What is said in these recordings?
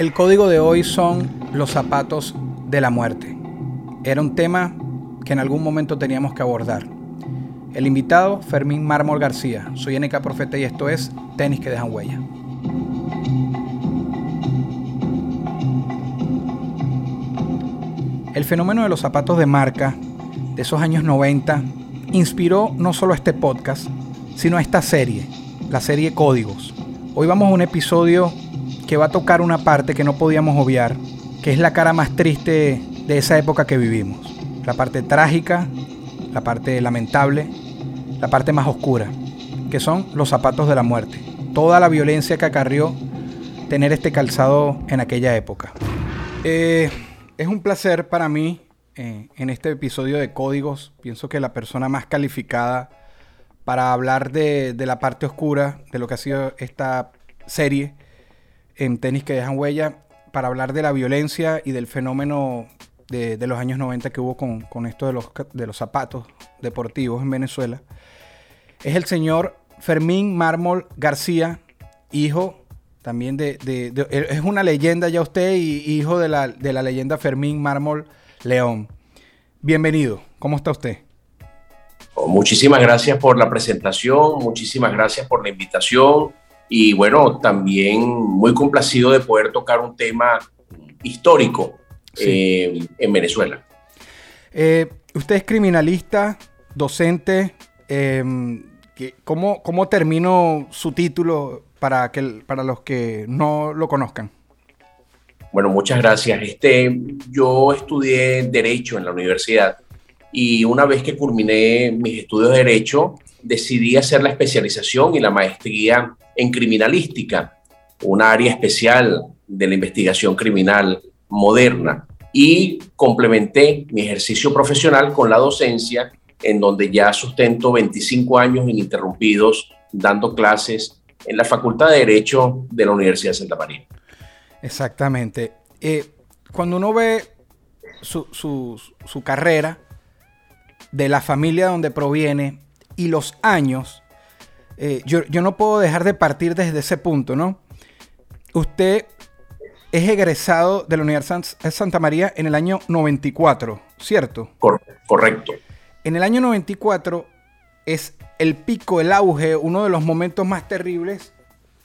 El código de hoy son los zapatos de la muerte. Era un tema que en algún momento teníamos que abordar. El invitado, Fermín Mármol García. Soy NK Profeta y esto es Tenis que dejan huella. El fenómeno de los zapatos de marca de esos años 90 inspiró no solo a este podcast, sino a esta serie, la serie Códigos. Hoy vamos a un episodio que va a tocar una parte que no podíamos obviar, que es la cara más triste de esa época que vivimos. La parte trágica, la parte lamentable, la parte más oscura, que son los zapatos de la muerte. Toda la violencia que acarrió tener este calzado en aquella época. Eh, es un placer para mí eh, en este episodio de Códigos. Pienso que la persona más calificada para hablar de, de la parte oscura de lo que ha sido esta serie en tenis que dejan huella para hablar de la violencia y del fenómeno de, los años 90 que hubo con, esto de los, de los zapatos deportivos en Venezuela. Es el señor Fermín Mármol García, hijo también de, Es una leyenda ya usted y hijo de la, de la leyenda Fermín Mármol León. Bienvenido, ¿cómo está usted? Muchísimas gracias por la presentación, muchísimas gracias por la invitación y bueno, también muy complacido de poder tocar un tema histórico eh, en Venezuela. Eh, usted es criminalista, docente. Eh, ¿cómo, ¿Cómo terminó su título para, que, para los que no lo conozcan? Bueno, muchas gracias. Este, yo estudié Derecho en la universidad y una vez que culminé mis estudios de Derecho, decidí hacer la especialización y la maestría en criminalística, un área especial de la investigación criminal moderna, y complementé mi ejercicio profesional con la docencia, en donde ya sustento 25 años ininterrumpidos dando clases en la Facultad de Derecho de la Universidad de Santa María. Exactamente. Eh, cuando uno ve su, su carrera, de la familia donde proviene y los años, eh, yo, no puedo dejar de partir desde ese punto, ¿no? Usted es egresado de la Universidad de Santa María en el año 94, ¿cierto? correcto. En el año 94 es el pico, el auge, uno de los momentos más terribles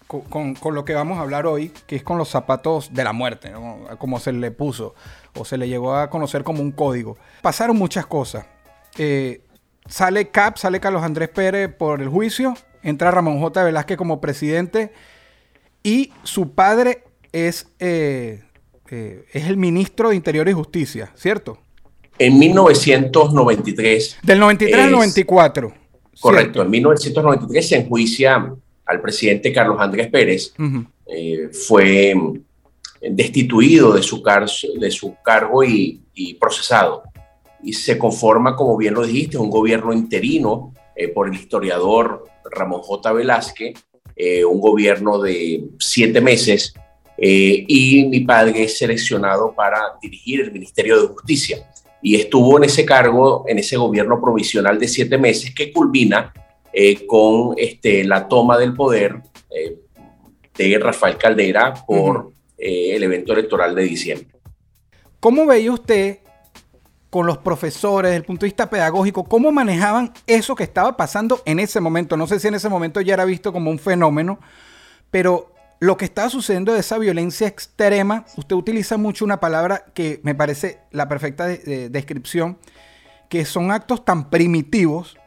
con, lo que vamos a hablar hoy, que es con los zapatos de la muerte, como se le puso o se le llegó a conocer como un código. Pasaron muchas cosas. Eh, sale Cap, sale Carlos Andrés Pérez por el juicio, entra Ramón J. Velázquez como presidente y su padre es, eh, eh, es el ministro de Interior y Justicia, ¿cierto? En 1993. Del 93 al 94. Correcto, en 1993 se enjuicia al presidente Carlos Andrés Pérez. Eh, fue destituido de su, de su cargo y, y, procesado. Y se conforma, como bien lo dijiste, un gobierno interino por el historiador Ramón J. Velázquez, eh, un gobierno de siete meses, eh, y mi padre es seleccionado para dirigir el Ministerio de Justicia. Y estuvo en ese cargo, en ese gobierno provisional de siete meses, que culmina eh, con este, la toma del poder de Rafael Caldera por el evento electoral de diciembre. ¿Cómo veía usted con los profesores, desde el punto de vista pedagógico, cómo manejaban eso que estaba pasando en ese momento. No sé si en ese momento ya era visto como un fenómeno, pero lo que estaba sucediendo de esa violencia extrema, usted utiliza mucho una palabra que me parece la perfecta descripción, que son actos tan primitivos.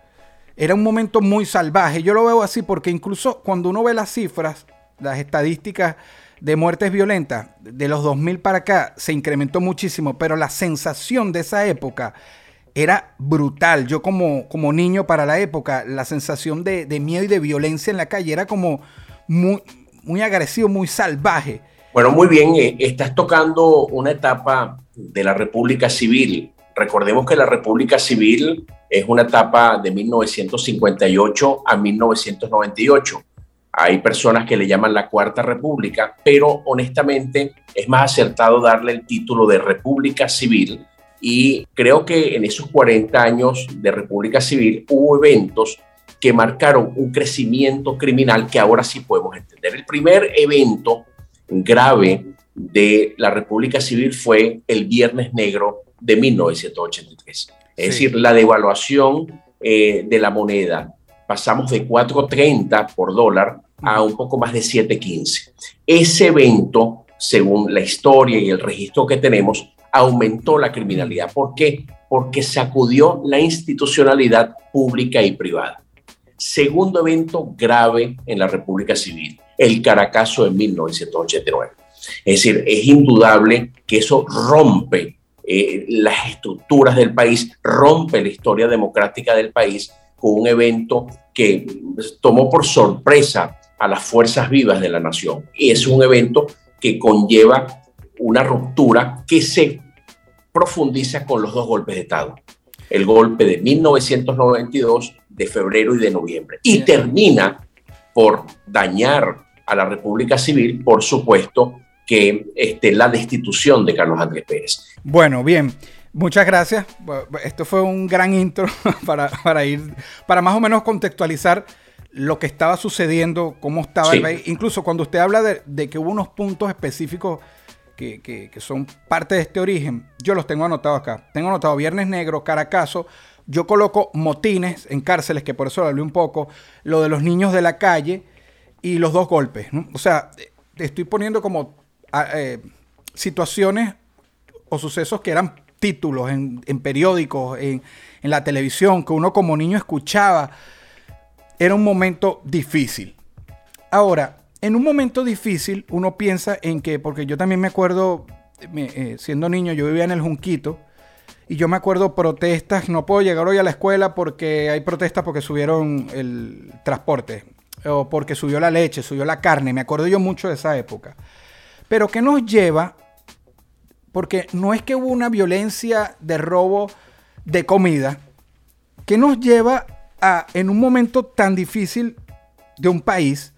Era un momento muy salvaje. Yo lo veo así porque incluso cuando uno ve las cifras, las estadísticas de muertes violentas de los 2000 para acá se incrementó muchísimo, pero la sensación de esa época era brutal. Yo como, como niño para la época, la sensación de, miedo y de violencia en la calle era como muy, muy agresivo, muy salvaje. Bueno, muy bien, eh, estás tocando una etapa de la República Civil. Recordemos que la República Civil es una etapa de 1958 a 1998. Hay personas que le llaman la Cuarta República, pero honestamente es más acertado darle el título de República Civil y creo que en esos 40 años de República Civil hubo eventos que marcaron un crecimiento criminal que ahora sí podemos entender. El primer evento grave de la República Civil fue el Viernes Negro de 1983. Es decir, la devaluación eh, de la moneda. Pasamos de 4.30 por dólar a un poco más de 7.15. Ese evento, según la historia y el registro que tenemos, aumentó la criminalidad. ¿Por qué? Porque sacudió la institucionalidad pública y privada. Segundo evento grave en la República Civil, el Caracazo de 1989. Es decir, es indudable que eso rompe eh, las estructuras del país, rompe la historia democrática del país con un evento que tomó por sorpresa a las fuerzas vivas de la nación. Y es un evento que conlleva una ruptura que se profundiza con los dos golpes de Estado. El golpe de 1992 de febrero y de noviembre. Y termina por dañar a la República Civil, por supuesto, que este, la destitución de Carlos Andrés Pérez. Bueno, bien. Muchas gracias. Esto fue un gran intro para, para ir, para más o menos contextualizar lo que estaba sucediendo, cómo estaba el país. Incluso cuando usted habla de, de, que hubo unos puntos específicos que, que, que, son parte de este origen, yo los tengo anotados acá. Tengo anotado Viernes Negro, Caracazo, yo coloco motines en cárceles, que por eso lo hablé un poco, lo de los niños de la calle y los dos golpes. O sea, estoy poniendo como eh, situaciones o sucesos que eran títulos en, periódicos, en, en la televisión, que uno como niño escuchaba. Era un momento difícil. Ahora, en un momento difícil, uno piensa en que, porque yo también me acuerdo, eh, siendo niño, yo vivía en el Junquito, y yo me acuerdo protestas, no puedo llegar hoy a la escuela porque hay protestas porque subieron el transporte, o porque subió la leche, subió la carne, me acuerdo yo mucho de esa época. Pero ¿qué nos lleva? Porque no es que hubo una violencia de robo de comida, ¿qué nos lleva a, en un momento tan difícil de un país,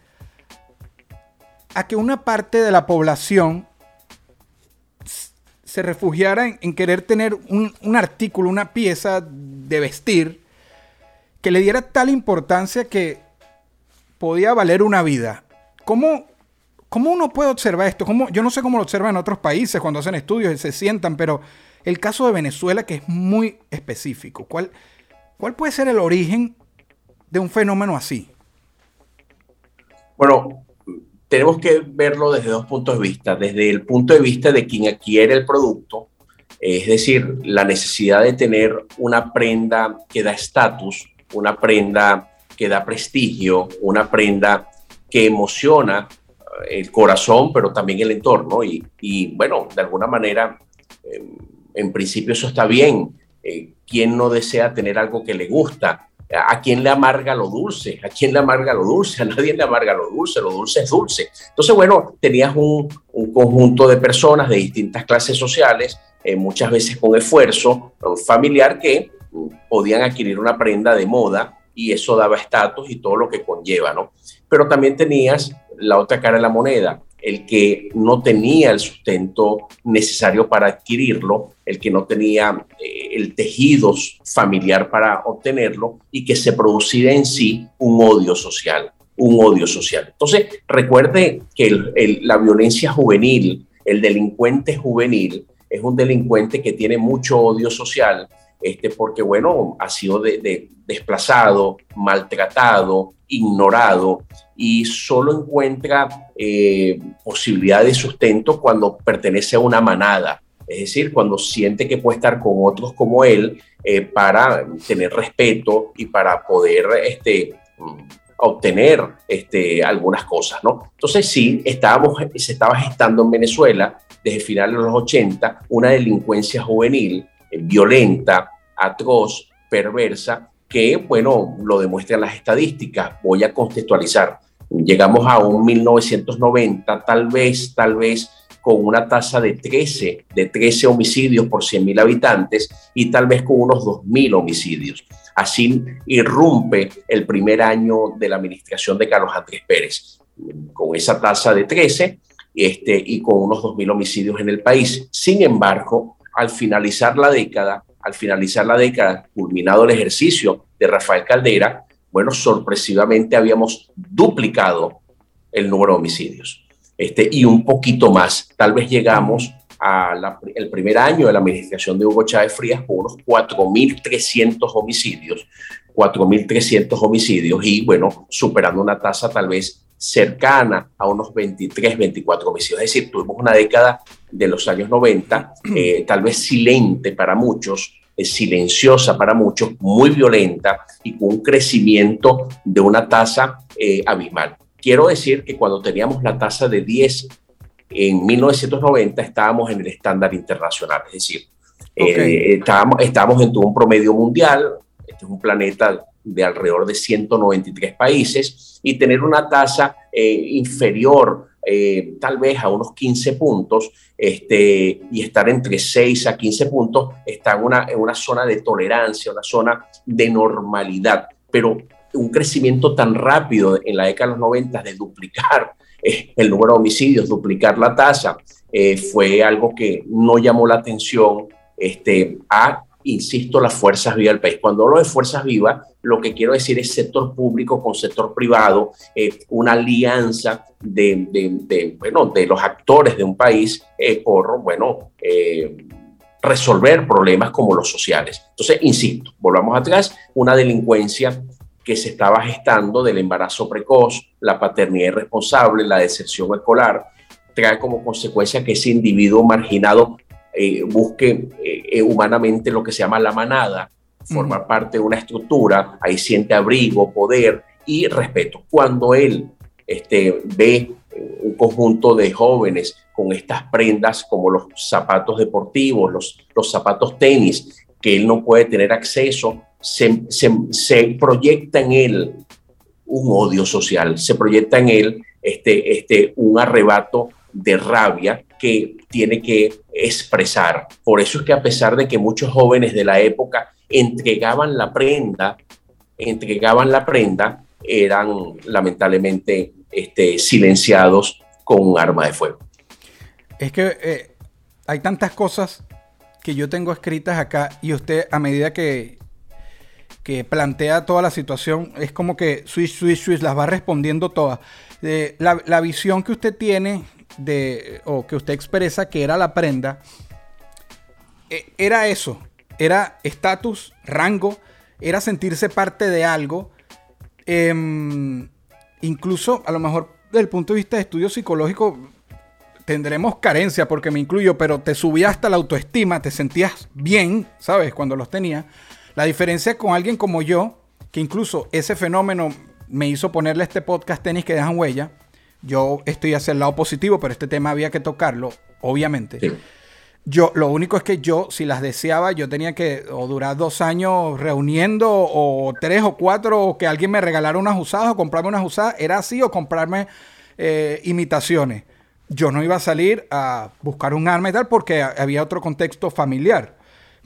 a que una parte de la población se refugiara en, querer tener un, artículo, una pieza de vestir que le diera tal importancia que podía valer una vida. ¿Cómo, cómo uno puede observar esto? ¿Cómo, yo no sé cómo lo observan en otros países cuando hacen estudios y se sientan, pero el caso de Venezuela que es muy específico. ¿Cuál, cuál puede ser el origen de un fenómeno así? Bueno, tenemos que verlo desde dos puntos de vista. Desde el punto de vista de quien adquiere el producto, es decir, la necesidad de tener una prenda que da estatus, una prenda que da prestigio, una prenda que emociona eh, el corazón, pero también el entorno. Y, bueno, de alguna manera, em, en principio eso está bien. Eh, ¿Quién no desea tener algo que le gusta? ¿A quién le amarga lo dulce? ¿A quién le amarga lo dulce? A nadie le amarga lo dulce, lo dulce es dulce. Entonces, bueno, tenías un, conjunto de personas de distintas clases sociales, eh, muchas veces con esfuerzo familiar, que mm, podían adquirir una prenda de moda y eso daba estatus y todo lo que conlleva, ¿no? Pero también tenías la otra cara de la moneda, el que no tenía el sustento necesario para adquirirlo, el que no tenía eh, el tejido familiar para obtenerlo y que se producía en sí un odio social, un odio social. Entonces, recuerde que la violencia juvenil, el delincuente juvenil, es un delincuente que tiene mucho odio social, este, porque, bueno, ha sido de, desplazado, maltratado, ignorado y solo encuentra eh, posibilidad de sustento cuando pertenece a una manada, es decir, cuando siente que puede estar con otros como él eh, para tener respeto y para poder este, obtener este, algunas cosas, ¿no? Entonces sí, estábamos, se estaba gestando en Venezuela desde finales de los 80 una delincuencia juvenil violenta, atroz, perversa, que, bueno, lo demuestran las estadísticas. Voy a contextualizar. llegamos a un 1990, tal vez, tal vez con una tasa de 13, de 13 homicidios por 100.000 habitantes y tal vez con unos 2.000 homicidios. Así irrumpe el primer año de la administración de Carlos Andrés Pérez, con esa tasa de 13 este, y con unos 2.000 homicidios en el país. Sin embargo, al finalizar la década, al finalizar la década, culminado el ejercicio de Rafael Caldera, bueno, sorpresivamente habíamos duplicado el número de homicidios. Este, y un poquito más. Tal vez llegamos al primer año de la administración de Hugo Chávez Frías con unos 4.300 homicidios, 4.300 homicidios y bueno, superando una tasa tal vez cercana a unos 23, 24 homicidios. Es decir, tuvimos una década de los años 90, eh, tal vez silente para muchos, silenciosa para muchos, muy violenta y con un crecimiento de una tasa eh, abismal. Quiero decir que cuando teníamos la tasa de 10 en 1990 estábamos en el estándar internacional, es decir, eh, estábamos, estábamos en un promedio mundial, este es un planeta de alrededor de 193 países, y tener una tasa eh, inferior eh, tal vez a unos 15 puntos este, y estar entre 6 a 15 puntos está en una, en una zona de tolerancia, una zona de normalidad. Pero un crecimiento tan rápido en la década de los 90 de duplicar eh, el número de homicidios, duplicar la tasa, fue algo que no llamó la atención este, a, insisto, las fuerzas vivas del país. Cuando hablo de fuerzas vivas, lo que quiero decir es sector público con sector privado, eh, una alianza de, de, bueno, de los actores de un país por, bueno, resolver problemas como los sociales. Entonces, insisto, volvamos atrás, una delincuencia que se estaba gestando del embarazo precoz, la paternidad irresponsable, la deserción escolar, trae como consecuencia que ese individuo marginado eh, busque eh, eh, humanamente lo que se llama la manada, formar parte de una estructura, ahí siente abrigo, poder y respeto. Cuando él este, ve un conjunto de jóvenes con estas prendas como los zapatos deportivos, los, los zapatos tenis, que él no puede tener acceso, se, se, proyecta en él un odio social, se proyecta en él este, este, un arrebato de rabia que tiene que expresar. Por eso es que a pesar de que muchos jóvenes de la época entregaban la prenda, entregaban la prenda, eran lamentablemente este, silenciados con un arma de fuego. Es que eh, hay tantas cosas que yo tengo escritas acá y usted a medida que que plantea toda la situación, es como que Swish, Swish, Swish las va respondiendo todas. la, visión que usted tiene de, o que usted expresa que era la prenda, e, era eso, era estatus, rango, era sentirse parte de algo. Em, incluso, a lo mejor, desde el punto de vista de estudio psicológico, tendremos carencia, porque me incluyo, pero te subía hasta la autoestima, te sentías bien, ¿sabes? Cuando los tenía. La diferencia con alguien como yo, que incluso ese fenómeno me hizo ponerle este podcast tenis que dejan huella. Yo estoy hacia el lado positivo, pero este tema había que tocarlo, obviamente. Yo, lo único es que yo, si las deseaba, yo tenía que o durar dos años reuniendo, o tres o cuatro, o que alguien me regalara unas usadas, o comprarme unas usadas. Era así, o comprarme eh, imitaciones. Yo no iba a salir a buscar un arma y tal, porque había otro contexto familiar.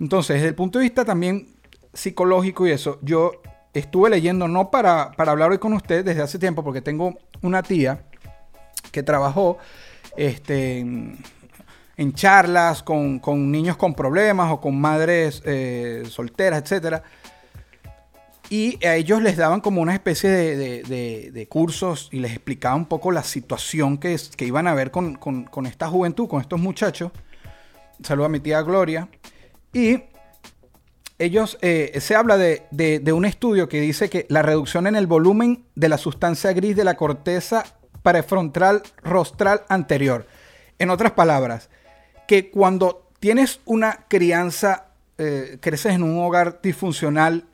Entonces, desde el punto de vista también psicológico y eso, yo estuve leyendo, no para, para hablar hoy con usted desde hace tiempo, porque tengo una tía que trabajó este, en charlas con, niños con problemas o con madres eh, solteras, etc. Y a ellos les daban como una especie de, cursos y les explicaba un poco la situación que, que iban a ver con, con esta juventud, con estos muchachos. Saludo a mi tía Gloria. Y ellos, eh, se habla de, un estudio que dice que la reducción en el volumen de la sustancia gris de la corteza prefrontal rostral anterior. En otras palabras, que cuando tienes una crianza, eh, creces en un hogar disfuncional,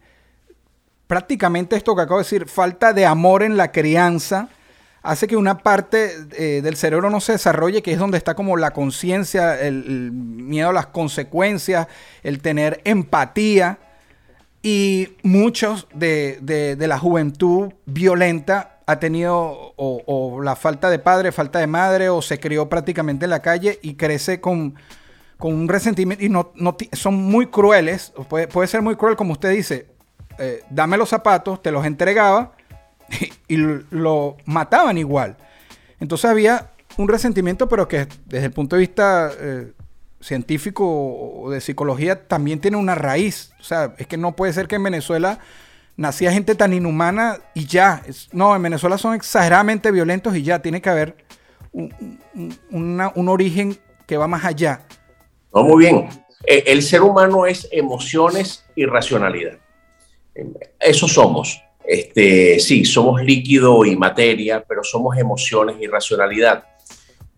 prácticamente esto que acabo de decir, falta de amor en la crianza, hace que una parte eh, del cerebro no se desarrolle, que es donde está como la conciencia, el, miedo a las consecuencias, el tener empatía. Y muchos de, la juventud violenta ha tenido o, la falta de padre, falta de madre, o se crió prácticamente en la calle y crece con, un resentimiento y no, son muy crueles, puede, puede, ser muy cruel como usted dice, eh, dame los zapatos, te los entregaba y, lo mataban igual. Entonces había un resentimiento, pero que desde el punto de vista eh, científico o de psicología también tiene una raíz. O sea, es que no puede ser que en Venezuela nacía gente tan inhumana y ya. no, en Venezuela son exageradamente violentos y ya. Tiene que haber un, origen que va más allá. No, muy bien. E, el ser humano es emociones y racionalidad. Eso somos. Este, sí, somos líquido y materia, pero somos emociones y racionalidad.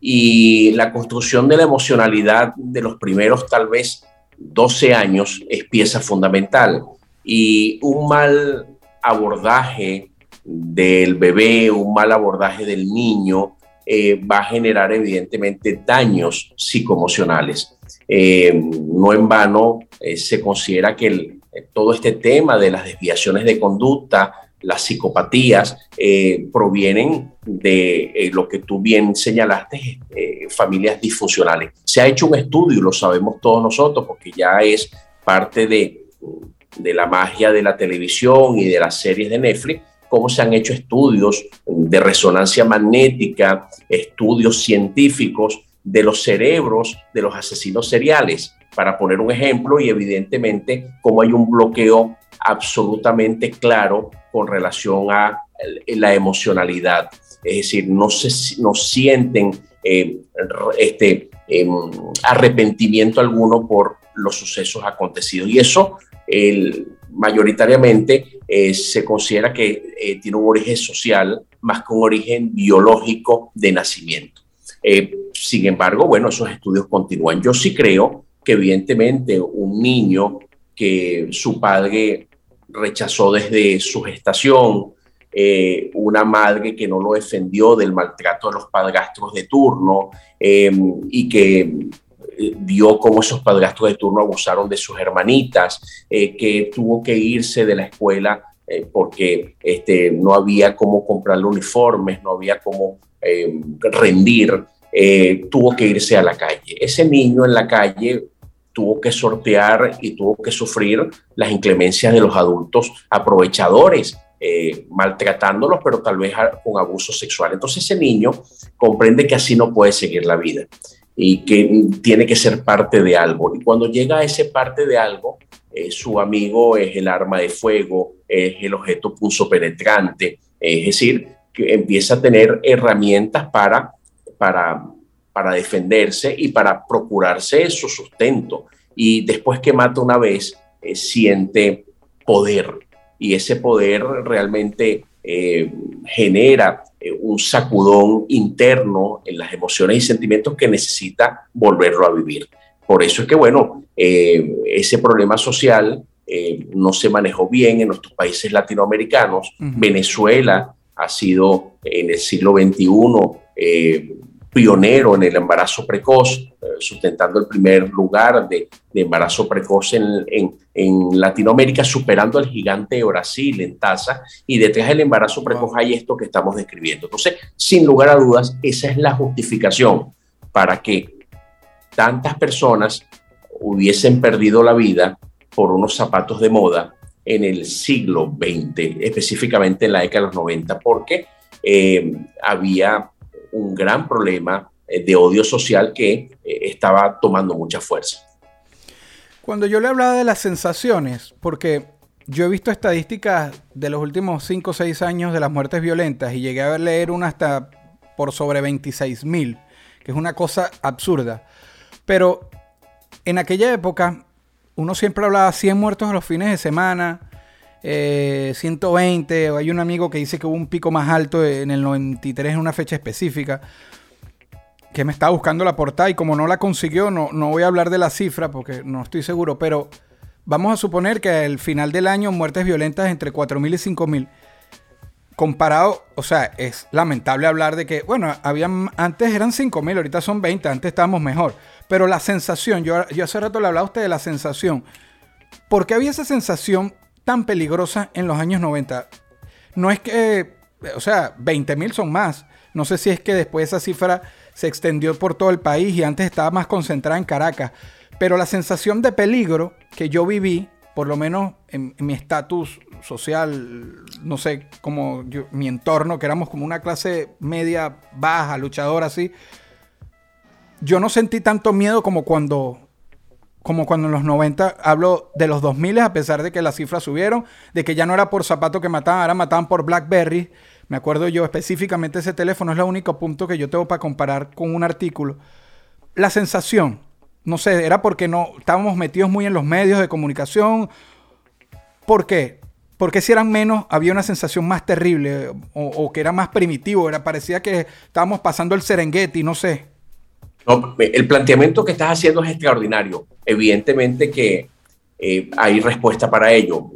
Y la construcción de la emocionalidad de los primeros tal vez 12 años es pieza fundamental. Y un mal abordaje del bebé, un mal abordaje del niño, eh, va a generar evidentemente daños psicoemocionales. Eh, no en vano eh, se considera que todo este tema de las desviaciones de conducta, las psicopatías, provienen de lo que tú bien señalaste, familias disfuncionales. Se ha hecho un estudio, lo sabemos todos nosotros, porque ya es parte de, de la magia de la televisión y de las series de Netflix, cómo se han hecho estudios de resonancia magnética, estudios científicos de los cerebros de los asesinos seriales, para poner un ejemplo, y evidentemente cómo hay un bloqueo absolutamente claro con relación a la emocionalidad. Es decir, no, se, no sienten eh, este, em, arrepentimiento alguno por los sucesos acontecidos. Y eso el, mayoritariamente eh, se considera que eh, tiene un origen social más que un origen biológico de nacimiento. Eh, sin embargo, bueno, esos estudios continúan. Yo sí creo que evidentemente un niño que su padre rechazó desde su gestación, una madre que no lo defendió del maltrato de los padrastros de turno y que vio cómo esos padrastros de turno abusaron de sus hermanitas, eh, que tuvo que irse de la escuela eh, porque este, no había cómo comprarle uniformes, no había cómo eh, rendir, tuvo que irse a la calle. Ese niño en la calle tuvo que sortear y tuvo que sufrir las inclemencias de los adultos aprovechadores, maltratándolos, pero tal vez con abuso sexual. Entonces ese niño comprende que así no puede seguir la vida y que tiene que ser parte de algo. Y cuando llega a ese parte de algo, eh, su amigo es el arma de fuego, es el objeto pulso penetrante, es decir, que empieza a tener herramientas para, para, para defenderse y para procurarse su sustento. Y después que mata una vez, eh, siente poder. Y ese poder realmente eh, genera eh, un sacudón interno en las emociones y sentimientos que necesita volverlo a vivir. Por eso es que, bueno, eh, ese problema social no se manejó bien en nuestros países latinoamericanos. Venezuela ha sido en el siglo XXI pionero en el embarazo precoz, eh, sustentando el primer lugar de, embarazo precoz en, en, Latinoamérica, superando al gigante de Brasil en tasa, y detrás del embarazo precoz hay esto que estamos describiendo. Entonces, sin lugar a dudas, esa es la justificación para que tantas personas hubiesen perdido la vida por unos zapatos de moda en el siglo XX, específicamente en la década de los 90, porque eh, había un gran problema eh, de odio social que eh, estaba tomando mucha fuerza. Cuando yo le hablaba de las sensaciones, porque yo he visto estadísticas de los últimos 5 o 6 años de las muertes violentas y llegué a leer una hasta por sobre 26 mil, que es una cosa absurda. Pero en aquella época uno siempre hablaba 100 muertos a los fines de semana, 120, eh, hay un amigo que dice que hubo un pico más alto en el 93 en una fecha específica, que me estaba buscando la portada y como no la consiguió, no, no voy a hablar de la cifra porque no estoy seguro, pero vamos a suponer que al final del año muertes violentas entre 4.000 y 5.000. Comparado, o sea, es lamentable hablar de que, bueno, habían, antes eran 5.000, ahorita son 20, antes estábamos mejor. Pero la sensación, yo, yo hace rato le hablaba a usted de la sensación. ¿Por qué había esa sensación tan peligrosa en los años 90. No es que o sea, 20 mil son más. No sé si es que después esa cifra se extendió por todo el país y antes estaba más concentrada en Caracas. Pero la sensación de peligro que yo viví, por lo menos en, mi estatus social, no sé, como mi entorno, que éramos como una clase media, baja, luchadora así, yo no sentí tanto miedo como cuando como cuando en los 90 hablo de los 2000 a pesar de que las cifras subieron, de que ya no era por zapato que mataban, ahora mataban por BlackBerry. Me acuerdo yo específicamente ese teléfono es el único punto que yo tengo para comparar con un artículo. La sensación, no sé, era porque no estábamos metidos muy en los medios de comunicación. ¿Por qué? Porque si eran menos, había una sensación más terrible o, que era más primitivo, era parecía que estábamos pasando el Serengeti, no sé. El planteamiento que estás haciendo es extraordinario. Evidentemente que eh, hay respuesta para ello.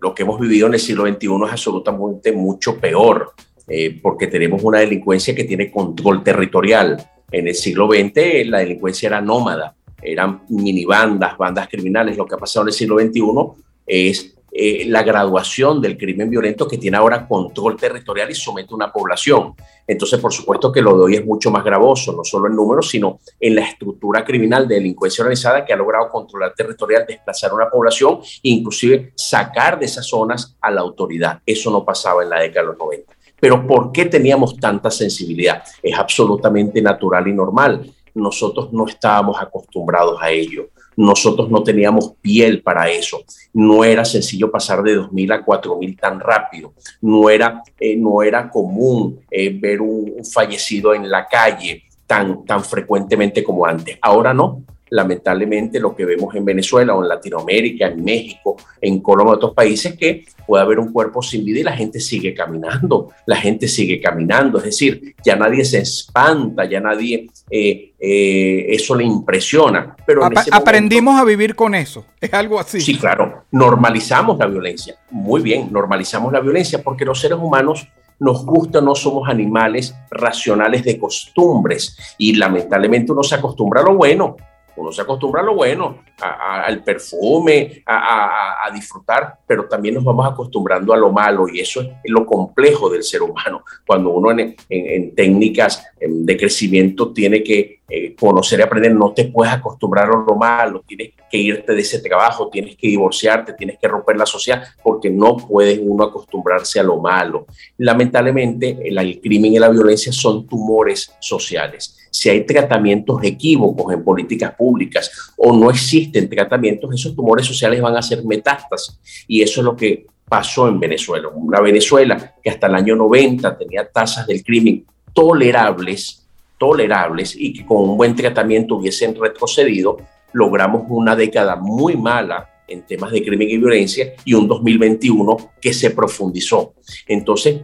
Lo que hemos vivido en el siglo XXI es absolutamente mucho peor, eh, porque tenemos una delincuencia que tiene control territorial. En el siglo XX la delincuencia era nómada, eran minibandas, bandas criminales. Lo que ha pasado en el siglo XXI es eh, la graduación del crimen violento que tiene ahora control territorial y somete a una población. Entonces, por supuesto que lo de hoy es mucho más gravoso, no solo en números, sino en la estructura criminal de delincuencia organizada que ha logrado controlar territorial, desplazar a una población e inclusive sacar de esas zonas a la autoridad. Eso no pasaba en la década de los 90. Pero ¿por qué teníamos tanta sensibilidad? Es absolutamente natural y normal. Nosotros no estábamos acostumbrados a ello nosotros no teníamos piel para eso. No era sencillo pasar de 2.000 a 4.000 tan rápido. No era, eh, no era común eh, ver un, fallecido en la calle tan, tan frecuentemente como antes. Ahora no lamentablemente lo que vemos en Venezuela o en Latinoamérica, en México, en Colombia, otros países, que puede haber un cuerpo sin vida y la gente sigue caminando, la gente sigue caminando, es decir, ya nadie se espanta, ya nadie eh, eh, eso le impresiona. Pero aprendimos a vivir con eso, es algo así. Sí, claro, normalizamos la violencia, muy bien, normalizamos la violencia porque los seres humanos nos gusta, no somos animales racionales de costumbres y lamentablemente uno se acostumbra a lo bueno uno se acostumbra a lo bueno, al perfume, a, disfrutar, pero también nos vamos acostumbrando a lo malo y eso es lo complejo del ser humano. Cuando uno en, técnicas em, de crecimiento tiene que eh, conocer y aprender, no te puedes acostumbrar a lo malo, tienes que irte de ese trabajo, tienes que divorciarte, tienes que romper la sociedad, porque no puede uno acostumbrarse a lo malo. Lamentablemente, el crimen y la violencia son tumores sociales si hay tratamientos equívocos en políticas públicas o no existen tratamientos, esos tumores sociales van a ser metástasis. Y eso es lo que pasó en Venezuela. Una Venezuela que hasta el año 90 tenía tasas del crimen tolerables, tolerables y que con un buen tratamiento hubiesen retrocedido, logramos una década muy mala en temas de crimen y violencia y un 2021 que se profundizó. Entonces,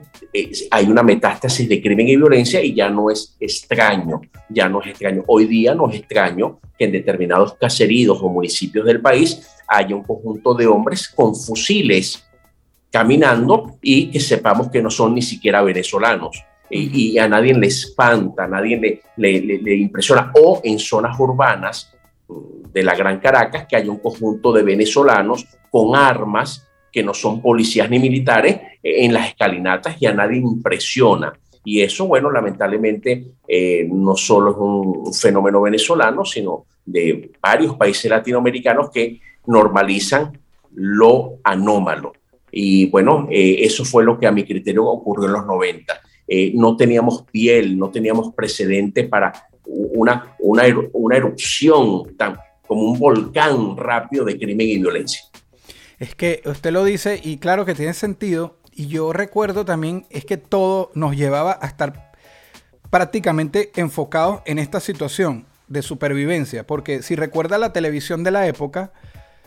hay una metástasis de crimen y violencia y ya no es extraño, ya no es extraño. Hoy día no es extraño que en determinados caseríos o municipios del país haya un conjunto de hombres con fusiles caminando y que sepamos que no son ni siquiera venezolanos. Y, a nadie le espanta, a nadie le, le impresiona. O en zonas urbanas de la Gran Caracas que haya un conjunto de venezolanos con armas que no son policías ni militares en las escalinatas y a nadie impresiona. Y eso, bueno, lamentablemente eh, no solo es un fenómeno venezolano, sino de varios países latinoamericanos que normalizan lo anómalo. Y bueno, eh, eso fue lo que a mi criterio ocurrió en los 90. Eh, no teníamos piel, no teníamos precedente para una, una, una erupción tan como un volcán rápido de crimen y violencia. Es que usted lo dice y claro que tiene sentido. Y yo recuerdo también es que todo nos llevaba a estar prácticamente enfocados en esta situación de supervivencia. Porque si recuerda la televisión de la época,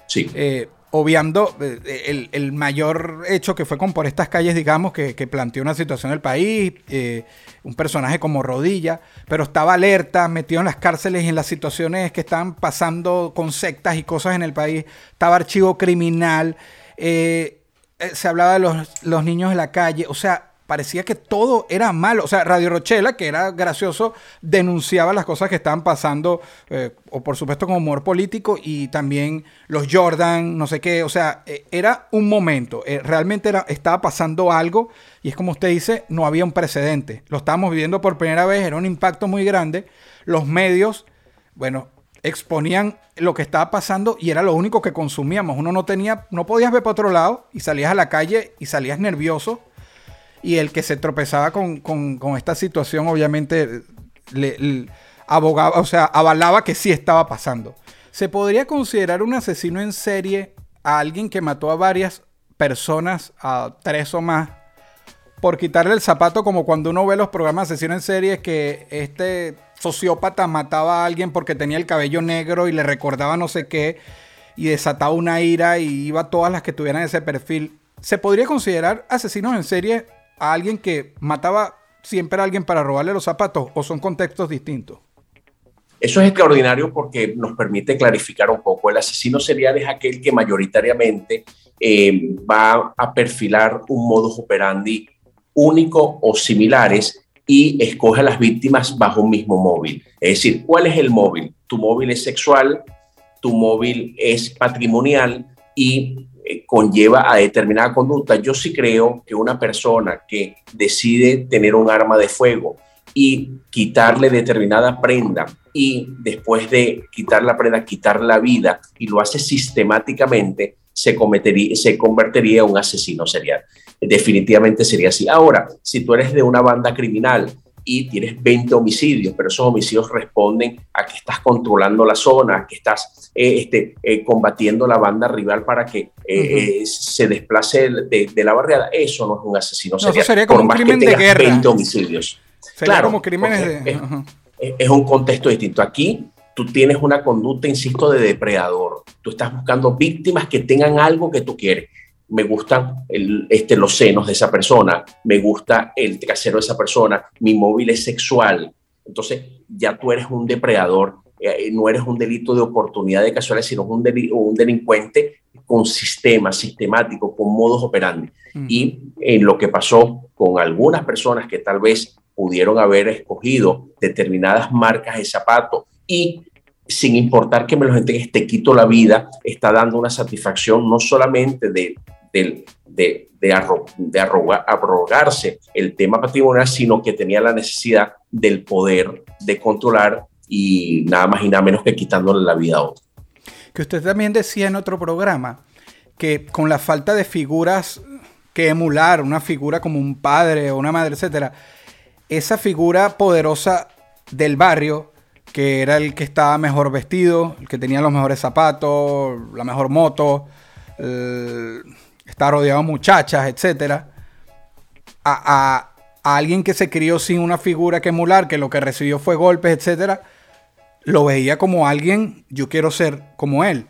sí. Eh, obviando eh, el, mayor hecho que fue con Por estas calles, digamos, que, planteó una situación del país, eh, un personaje como Rodilla, pero estaba alerta, metido en las cárceles y en las situaciones que estaban pasando con sectas y cosas en el país, estaba archivo criminal, eh, se hablaba de los, los niños de la calle, o sea, parecía que todo era malo. O sea, Radio Rochela, que era gracioso, denunciaba las cosas que estaban pasando, eh, o por supuesto con humor político, y también los Jordan, no sé qué. O sea, eh, era un momento. Eh, realmente estaba pasando algo, y es como usted dice, no había un precedente. Lo estábamos viviendo por primera vez, era un impacto muy grande. Los medios, bueno, exponían lo que estaba pasando y era lo único que consumíamos. Uno no tenía, no podías ver para otro lado y salías a la calle y salías nervioso y el que se tropezaba con, esta situación obviamente le, abogaba, o sea, avalaba que sí estaba pasando. ¿Se podría considerar un asesino en serie a alguien que mató a varias personas, a tres o más, por quitarle el zapato como cuando uno ve los programas de asesino en serie que este sociópata mataba a alguien porque tenía el cabello negro y le recordaba no sé qué y desataba una ira y iba a todas las que tuvieran ese perfil. ¿Se podría considerar asesinos en serie a alguien que mataba siempre a alguien para robarle los zapatos o son contextos distintos? Eso es extraordinario porque nos permite clarificar un poco. El asesino serial es aquel que mayoritariamente eh, va a perfilar un modus operandi único o similares y escoge a las víctimas bajo un mismo móvil. Es decir, ¿cuál es el móvil? Tu móvil es sexual, tu móvil es patrimonial y eh, conlleva a determinada conducta. Yo sí creo que una persona que decide tener un arma de fuego y quitarle determinada prenda y después de quitar la prenda, quitar la vida y lo hace sistemáticamente, se, cometería, se convertiría en un asesino serial. Definitivamente sería así. Ahora, si tú eres de una banda criminal y tienes 20 homicidios, pero esos homicidios responden a que estás controlando la zona, que estás eh, este, eh, combatiendo la banda rival para que eh, se desplace de, la barriada. Eso no es un asesino serial. eso sería como un crimen de guerra. 20 homicidios. Sería como crímenes de... Es, es, un contexto distinto. Aquí tú tienes una conducta, insisto, de depredador. Tú estás buscando víctimas que tengan algo que tú quieres me gustan este, los senos de esa persona, me gusta el trasero de esa persona, mi móvil es sexual. Entonces ya tú eres un depredador, eh, no eres un delito de oportunidad de casualidad, sino un, un delincuente con sistema, sistemático, con modos operandi. Y en lo que pasó con algunas personas que tal vez pudieron haber escogido determinadas marcas de zapatos y sin importar que me los entregues, te quito la vida, está dando una satisfacción no solamente de de, de, de, abrogarse el tema patrimonial, sino que tenía la necesidad del poder de controlar y nada más y nada menos que quitándole la vida a otro. Que usted también decía en otro programa que con la falta de figuras que emular, una figura como un padre o una madre, etcétera, esa figura poderosa del barrio, que era el que estaba mejor vestido, el que tenía los mejores zapatos, la mejor moto, el, está rodeado de muchachas, etcétera, a, alguien que se crió sin una figura que emular, que lo que recibió fue golpes, etcétera, lo veía como alguien, yo quiero ser como él.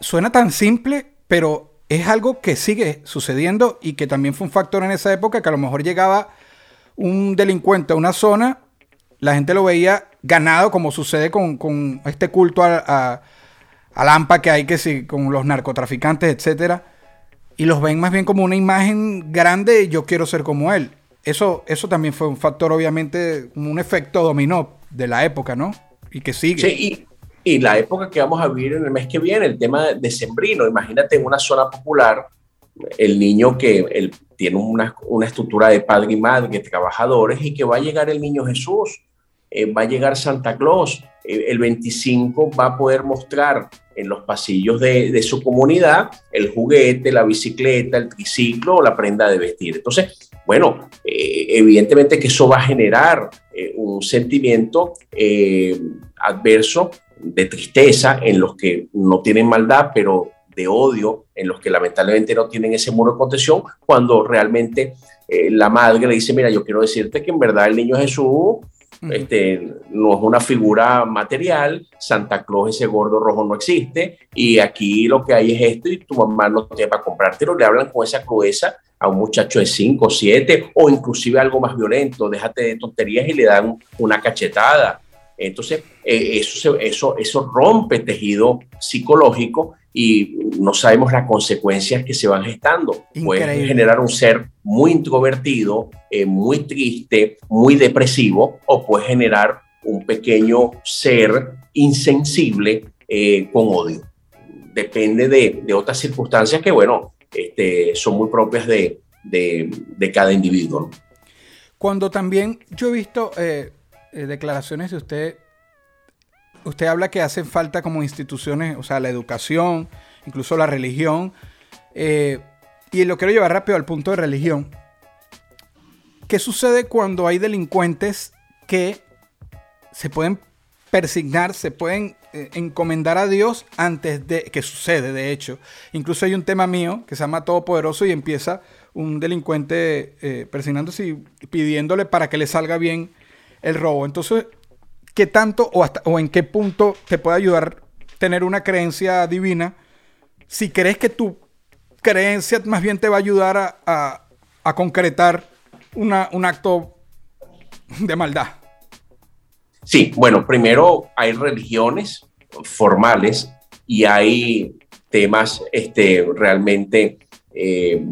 Suena tan simple, pero es algo que sigue sucediendo y que también fue un factor en esa época que a lo mejor llegaba un delincuente a una zona, la gente lo veía ganado, como sucede con, este culto a Lampa que hay que sí, con los narcotraficantes, etcétera, y los ven más bien como una imagen grande, yo quiero ser como él. Eso, eso también fue un factor, obviamente, un efecto dominó de la época, ¿no? Y que sigue. Sí, y, la época que vamos a vivir en el mes que viene, el tema de sembrino. Imagínate en una zona popular, el niño que tiene una, una, estructura de padre y madre, trabajadores, y que va a llegar el niño Jesús, eh, va a llegar Santa Claus, eh, el 25 va a poder mostrar en los pasillos de, su comunidad el juguete, la bicicleta, el triciclo o la prenda de vestir. Entonces, bueno, eh, evidentemente que eso va a generar eh, un sentimiento eh, adverso de tristeza en los que no tienen maldad, pero de odio en los que lamentablemente no tienen ese muro de contención, cuando realmente la madre le dice, mira, yo quiero decirte que en verdad el niño Jesús este, no es una figura material, Santa Claus ese gordo rojo no existe y aquí lo que hay es esto y tu mamá no tiene para comprártelo, le hablan con esa crudeza a un muchacho de 5, 7 o inclusive algo más violento, déjate de tonterías y le dan una cachetada. Entonces, eh, eso, eso, eso rompe tejido psicológico y no sabemos las consecuencias que se van gestando. Puede generar un ser muy introvertido, eh, muy triste, muy depresivo, o puede generar un pequeño ser insensible eh, con odio. Depende de, de, otras circunstancias que, bueno, este, son muy propias de, de, de cada individuo. Cuando también yo he visto eh, declaraciones de usted usted habla que hacen falta como instituciones, o sea, la educación, incluso la religión. Eh, y lo quiero llevar rápido al punto de religión. ¿Qué sucede cuando hay delincuentes que se pueden persignar, se pueden eh, encomendar a Dios antes de que sucede, de hecho? Incluso hay un tema mío que se llama Todopoderoso y empieza un delincuente eh, persignándose y pidiéndole para que le salga bien el robo. Entonces, qué tanto o, hasta, o en qué punto te puede ayudar tener una creencia divina si crees que tu creencia más bien te va a ayudar a, concretar una, un acto de maldad. Sí, bueno, primero hay religiones formales y hay temas este, realmente eh,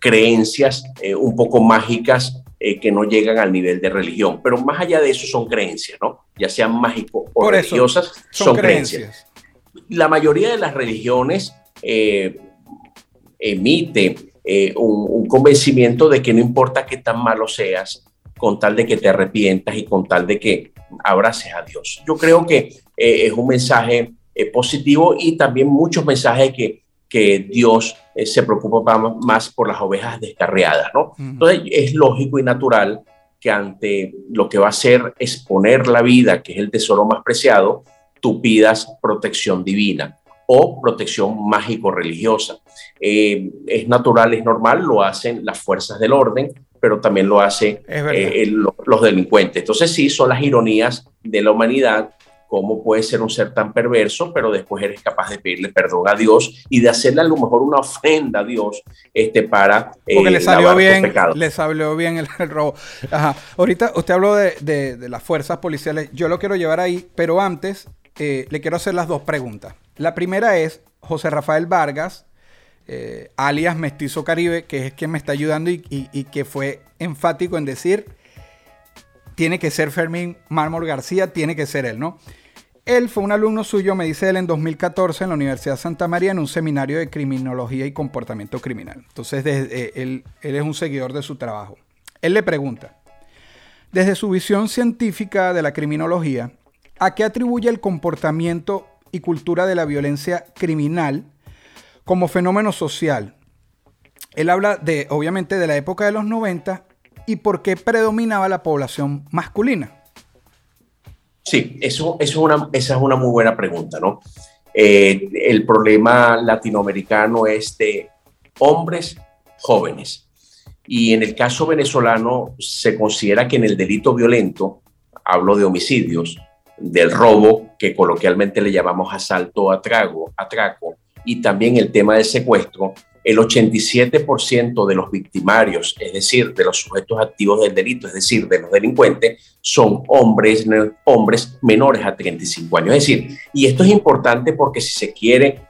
creencias eh, un poco mágicas eh, que no llegan al nivel de religión. Pero más allá de eso son creencias, ¿no? Ya sean mágicos o religiosas, son, creencias. La mayoría de las religiones eh, emite eh, un, convencimiento de que no importa qué tan malo seas, con tal de que te arrepientas y con tal de que abraces a Dios. Yo creo que es un mensaje positivo y también muchos mensajes que que Dios eh, se preocupa más por las ovejas descarriadas, ¿no? Entonces es lógico y natural que ante lo que va a ser exponer la vida, que es el tesoro más preciado, tú pidas protección divina o protección mágico-religiosa. Eh, es natural, es normal, lo hacen las fuerzas del orden, pero también lo hacen eh, los delincuentes. Entonces sí, son las ironías de la humanidad cómo puede ser un ser tan perverso, pero después eres capaz de pedirle perdón a Dios y de hacerle a lo mejor una ofrenda a Dios este, para eh, Porque le salió bien, le salió bien el, robo. Ajá. Ahorita usted habló de, las fuerzas policiales, yo lo quiero llevar ahí, pero antes eh, le quiero hacer las dos preguntas. La primera es, José Rafael Vargas, eh, alias Mestizo Caribe, que es quien me está ayudando y, y que fue enfático en decir tiene que ser Fermín Mármol García, tiene que ser él, ¿no? Él fue un alumno suyo, me dice él, en 2014 en la Universidad de Santa María en un seminario de criminología y comportamiento criminal. Entonces, eh, él, es un seguidor de su trabajo. Él le pregunta, desde su visión científica de la criminología, ¿a qué atribuye el comportamiento y cultura de la violencia criminal como fenómeno social? Él habla de, obviamente, de la época de los 90 y por qué predominaba la población masculina? Sí, eso, eso una, esa es una muy buena pregunta, ¿no? Eh, el problema latinoamericano es de hombres jóvenes. Y en el caso venezolano se considera que en el delito violento, hablo de homicidios, del robo, que coloquialmente le llamamos asalto a trago, atraco, y también el tema del secuestro, el 87% de los victimarios, es decir, de los sujetos activos del delito, es decir, de los delincuentes, son hombres, hombres menores a 35 años. Es decir, y esto es importante porque si se quiere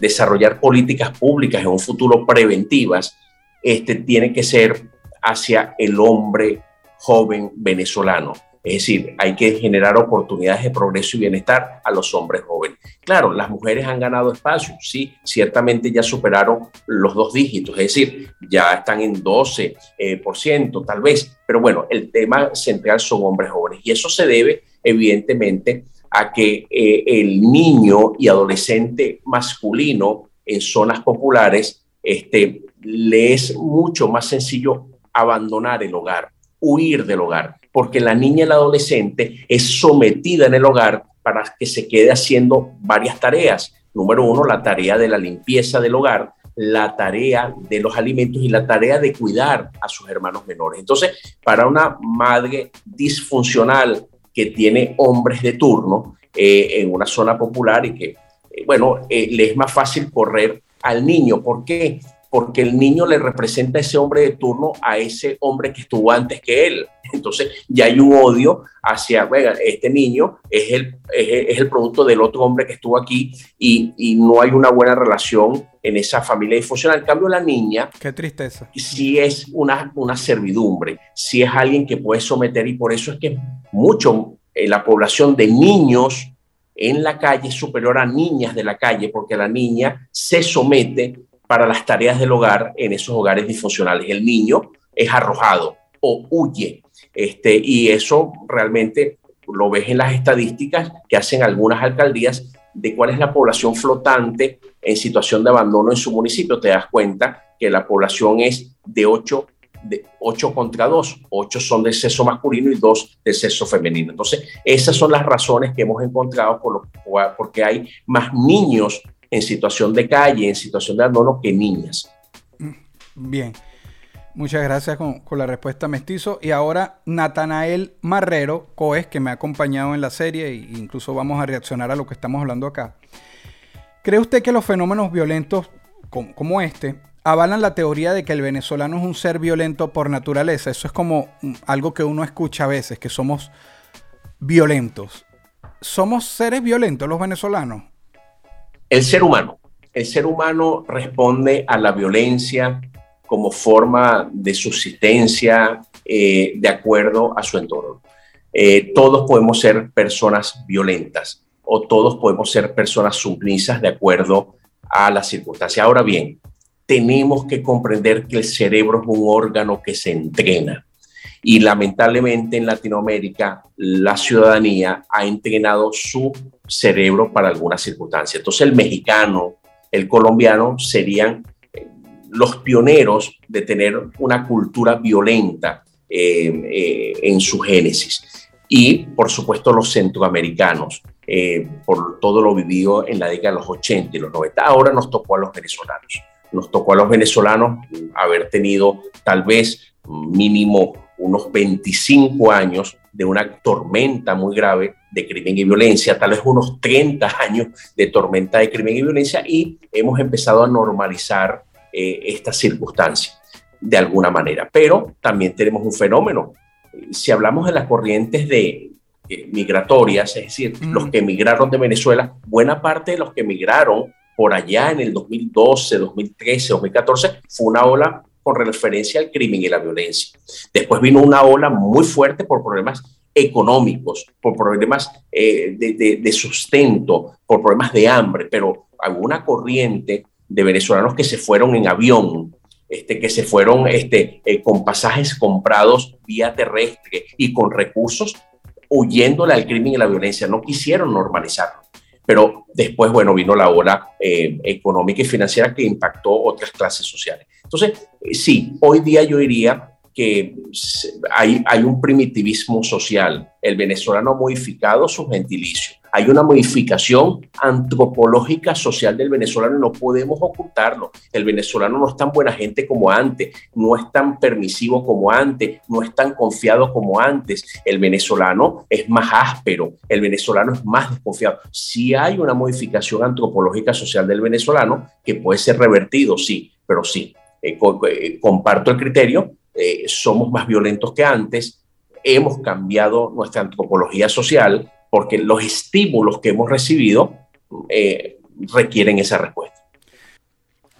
desarrollar políticas públicas en un futuro preventivas, este tiene que ser hacia el hombre joven venezolano. Es decir, hay que generar oportunidades de progreso y bienestar a los hombres jóvenes. Claro, las mujeres han ganado espacio, sí, ciertamente ya superaron los dos dígitos, es decir, ya están en 12%, eh, por ciento, tal vez, pero bueno, el tema central son hombres jóvenes y eso se debe evidentemente a que eh, el niño y adolescente masculino en zonas populares este, le es mucho más sencillo abandonar el hogar, huir del hogar porque la niña y el adolescente es sometida en el hogar para que se quede haciendo varias tareas. Número uno, la tarea de la limpieza del hogar, la tarea de los alimentos y la tarea de cuidar a sus hermanos menores. Entonces, para una madre disfuncional que tiene hombres de turno eh, en una zona popular y que, eh, bueno, eh, le es más fácil correr al niño. ¿Por qué? Porque el niño le representa a ese hombre de turno a ese hombre que estuvo antes que él. Entonces ya hay un odio hacia, venga, este niño es el, es, el producto del otro hombre que estuvo aquí y, y, no hay una buena relación en esa familia disfuncional. En cambio, la niña... Qué tristeza. Sí es una, una servidumbre, sí es alguien que puede someter y por eso es que mucho en la población de niños en la calle es superior a niñas de la calle porque la niña se somete para las tareas del hogar en esos hogares disfuncionales. El niño es arrojado o huye. Este, y eso realmente lo ves en las estadísticas que hacen algunas alcaldías de cuál es la población flotante en situación de abandono en su municipio. Te das cuenta que la población es de 8 de 8 contra 2, 8 son del sexo masculino y 2 del sexo femenino. Entonces, esas son las razones que hemos encontrado por lo, porque hay más niños en situación de calle, en situación de abandono, que niñas. Bien. Muchas gracias con, la respuesta mestizo. Y ahora Natanael Marrero, Coes, que me ha acompañado en la serie e incluso vamos a reaccionar a lo que estamos hablando acá. ¿Cree usted que los fenómenos violentos como, este avalan la teoría de que el venezolano es un ser violento por naturaleza? Eso es como algo que uno escucha a veces, que somos violentos. ¿Somos seres violentos los venezolanos? El ser humano. El ser humano responde a la violencia como forma de subsistencia eh, de acuerdo a su entorno. Eh, todos podemos ser personas violentas o todos podemos ser personas sumisas de acuerdo a las circunstancias. Ahora bien, tenemos que comprender que el cerebro es un órgano que se entrena y lamentablemente en Latinoamérica la ciudadanía ha entrenado su cerebro para algunas circunstancias. Entonces el mexicano, el colombiano serían eh, los pioneros de tener una cultura violenta eh, eh, en su génesis. Y por supuesto los centroamericanos, por todo lo vivido en la década de los 80 y los 90. Ahora nos tocó a los venezolanos. Nos tocó a los venezolanos haber tenido tal vez mínimo unos 25 años de una tormenta muy grave de crimen y violencia, tal vez unos 30 años de tormenta de crimen y violencia y hemos empezado a normalizar eh, esta circunstancia de alguna manera. Pero también tenemos un fenómeno. Si hablamos de las corrientes de, eh, migratorias, es decir, los que emigraron de Venezuela, buena parte de los que emigraron por allá en el 2012, 2013, 2014, fue una ola con referencia al crimen y la violencia. Después vino una ola muy fuerte por problemas económicos, por problemas eh, de, sustento, por problemas de hambre, pero alguna corriente de venezolanos que se fueron en avión, este, que se fueron este, eh, con pasajes comprados vía terrestre y con recursos huyéndole al crimen y la violencia, no quisieron normalizarlo. Pero después, bueno, vino la ola eh, económica y financiera que impactó otras clases sociales. Entonces, sí, hoy día yo diría que hay, un primitivismo social. El venezolano ha modificado su gentilicio. Hay una modificación antropológica social del venezolano no podemos ocultarlo. El venezolano no es tan buena gente como antes, no es tan permisivo como antes, no es tan confiado como antes. El venezolano es más áspero, el venezolano es más desconfiado. Sí hay una modificación antropológica social del venezolano que puede ser revertido, sí, pero sí, eh, eh, comparto el criterio, eh, somos más violentos que antes, hemos cambiado nuestra antropología social porque los estímulos que hemos recibido requieren esa respuesta.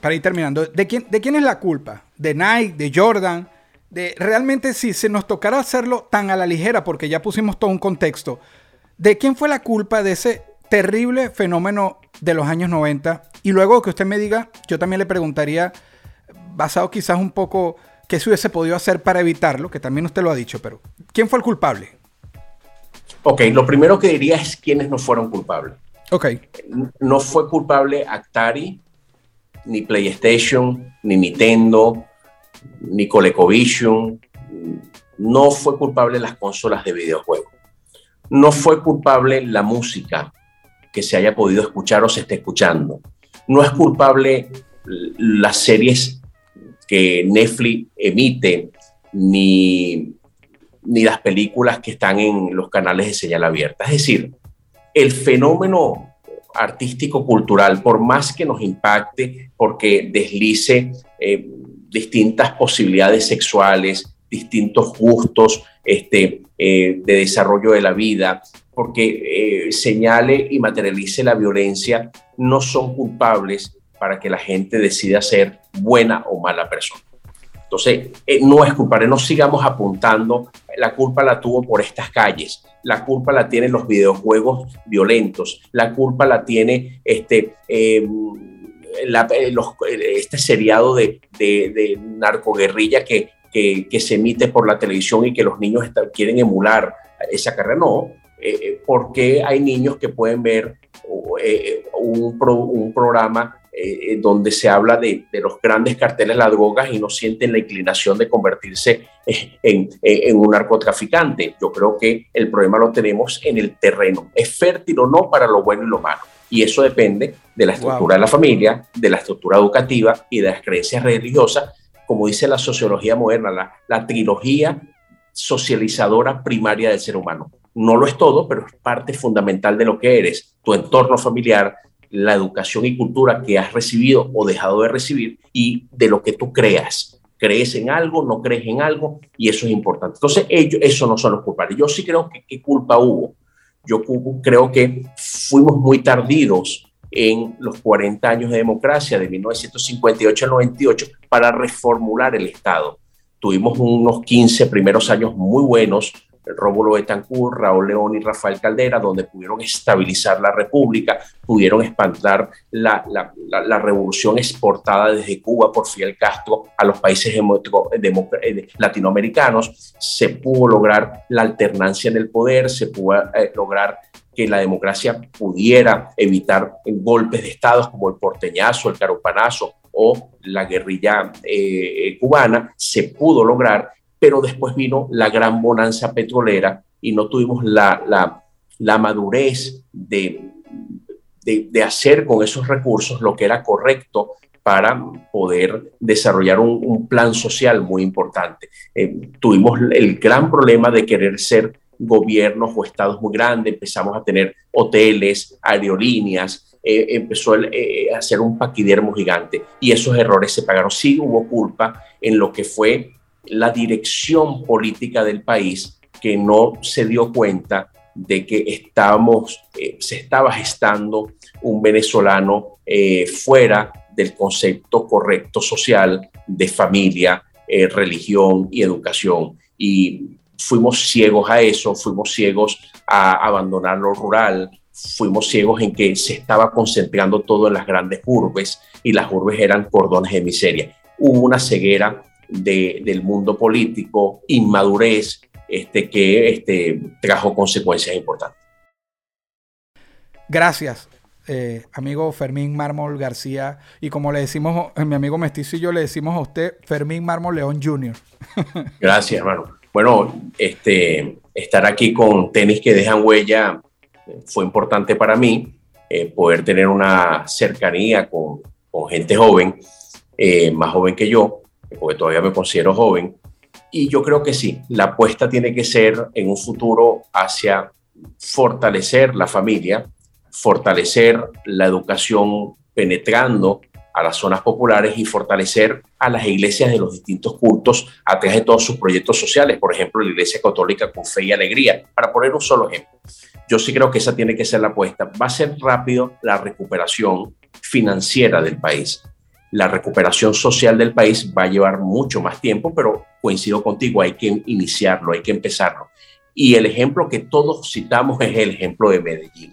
Para ir terminando, ¿de quién, ¿de quién es la culpa? ¿De Nike, de Jordan? De, realmente si se nos tocara hacerlo tan a la ligera, porque ya pusimos todo un contexto, ¿de quién fue la culpa de ese terrible fenómeno de los años 90? Y luego que usted me diga, yo también le preguntaría basado quizás un poco qué se hubiese podido hacer para evitarlo, que también usted lo ha dicho, pero ¿quién fue el culpable? Ok, lo primero que diría es quiénes no fueron culpables. Ok. No fue culpable Atari, ni PlayStation, ni Nintendo, ni ColecoVision. No fue culpable las consolas de videojuegos. No fue culpable la música que se haya podido escuchar o se esté escuchando. No es culpable las series que Netflix emite, ni, ni las películas que están en los canales de señal abierta. Es decir, el fenómeno artístico-cultural, por más que nos impacte, porque deslice eh, distintas posibilidades sexuales, distintos gustos este, eh, de desarrollo de la vida, porque eh, señale y materialice la violencia, no son culpables para que la gente decida ser buena o mala persona. Entonces, no es culpable, no sigamos apuntando, la culpa la tuvo por estas calles, la culpa la tienen los videojuegos violentos, la culpa la tiene este, em, eh, este seriado de, de, narcoguerrilla que, que, se emite por la televisión y que los niños quieren emular esa carrera. No, eh, eh, porque hay niños que pueden ver un, un programa donde se habla de, de, los grandes carteles de las drogas y no sienten la inclinación de convertirse en, en, un narcotraficante. Yo creo que el problema lo tenemos en el terreno. ¿Es fértil o no para lo bueno y lo malo? Y eso depende de la estructura de la familia, de la estructura educativa y de las creencias religiosas, como dice la sociología moderna, la, la trilogía socializadora primaria del ser humano. No lo es todo, pero es parte fundamental de lo que eres, tu entorno familiar, la educación y cultura que has recibido o dejado de recibir y de lo que tú creas. Crees en algo, no crees en algo y eso es importante. Entonces, ellos, eso no son los culpables. Yo sí creo que qué culpa hubo yo creo que fuimos muy tardidos en los 40 años de democracia de 1958 al 98 para reformular el Estado. Tuvimos unos 15 primeros años muy buenos Rómulo Betancourt, Raúl León y Rafael Caldera, donde pudieron estabilizar la República, pudieron espantar la, la, revolución exportada desde Cuba por Fidel Castro a los países eh, latinoamericanos, se pudo lograr la alternancia en el poder, se pudo eh, lograr que la democracia pudiera evitar golpes de estados como el porteñazo, el carupanazo o la guerrilla eh, cubana, se pudo lograr pero después vino la gran bonanza petrolera y no tuvimos la, la, madurez de, de, hacer con esos recursos lo que era correcto para poder desarrollar un, plan social muy importante. Eh, tuvimos el gran problema de querer ser gobiernos o estados muy grandes, empezamos a tener hoteles, aerolíneas, eh, empezó eh, a ser un paquidermo gigante y esos errores se pagaron. Sí hubo culpa en lo que fue la dirección política del país que no se dio cuenta de que estábamos, eh, se estaba gestando un venezolano eh, fuera del concepto correcto social de familia, eh, religión y educación. Y fuimos ciegos a eso, fuimos ciegos a abandonar lo rural, fuimos ciegos en que se estaba concentrando todo en las grandes urbes y las urbes eran cordones de miseria. Hubo una ceguera del mundo político, inmadurez, este, que este, trajo consecuencias importantes. Gracias, eh, amigo Fermín Mármol García. Y como le decimos, eh, mi amigo Mestizo y yo le decimos a usted, Fermín Mármol León Jr. Gracias, hermano. Bueno, este, estar aquí con tenis que dejan huella eh, fue importante para mí. poder tener una cercanía con, con gente joven, más joven que yo, porque todavía me considero joven. Y yo creo que sí, la apuesta tiene que ser en un futuro hacia fortalecer la familia, fortalecer la educación penetrando a las zonas populares y fortalecer a las iglesias de los distintos cultos a través de todos sus proyectos sociales, por ejemplo, la Iglesia Católica con Fe y Alegría, para poner un solo ejemplo. Yo sí creo que esa tiene que ser la apuesta. Va a ser rápido la recuperación financiera del país la recuperación social del país va a llevar mucho más tiempo, pero coincido contigo, hay que iniciarlo, hay que empezarlo. Y el ejemplo que todos citamos es el ejemplo de Medellín.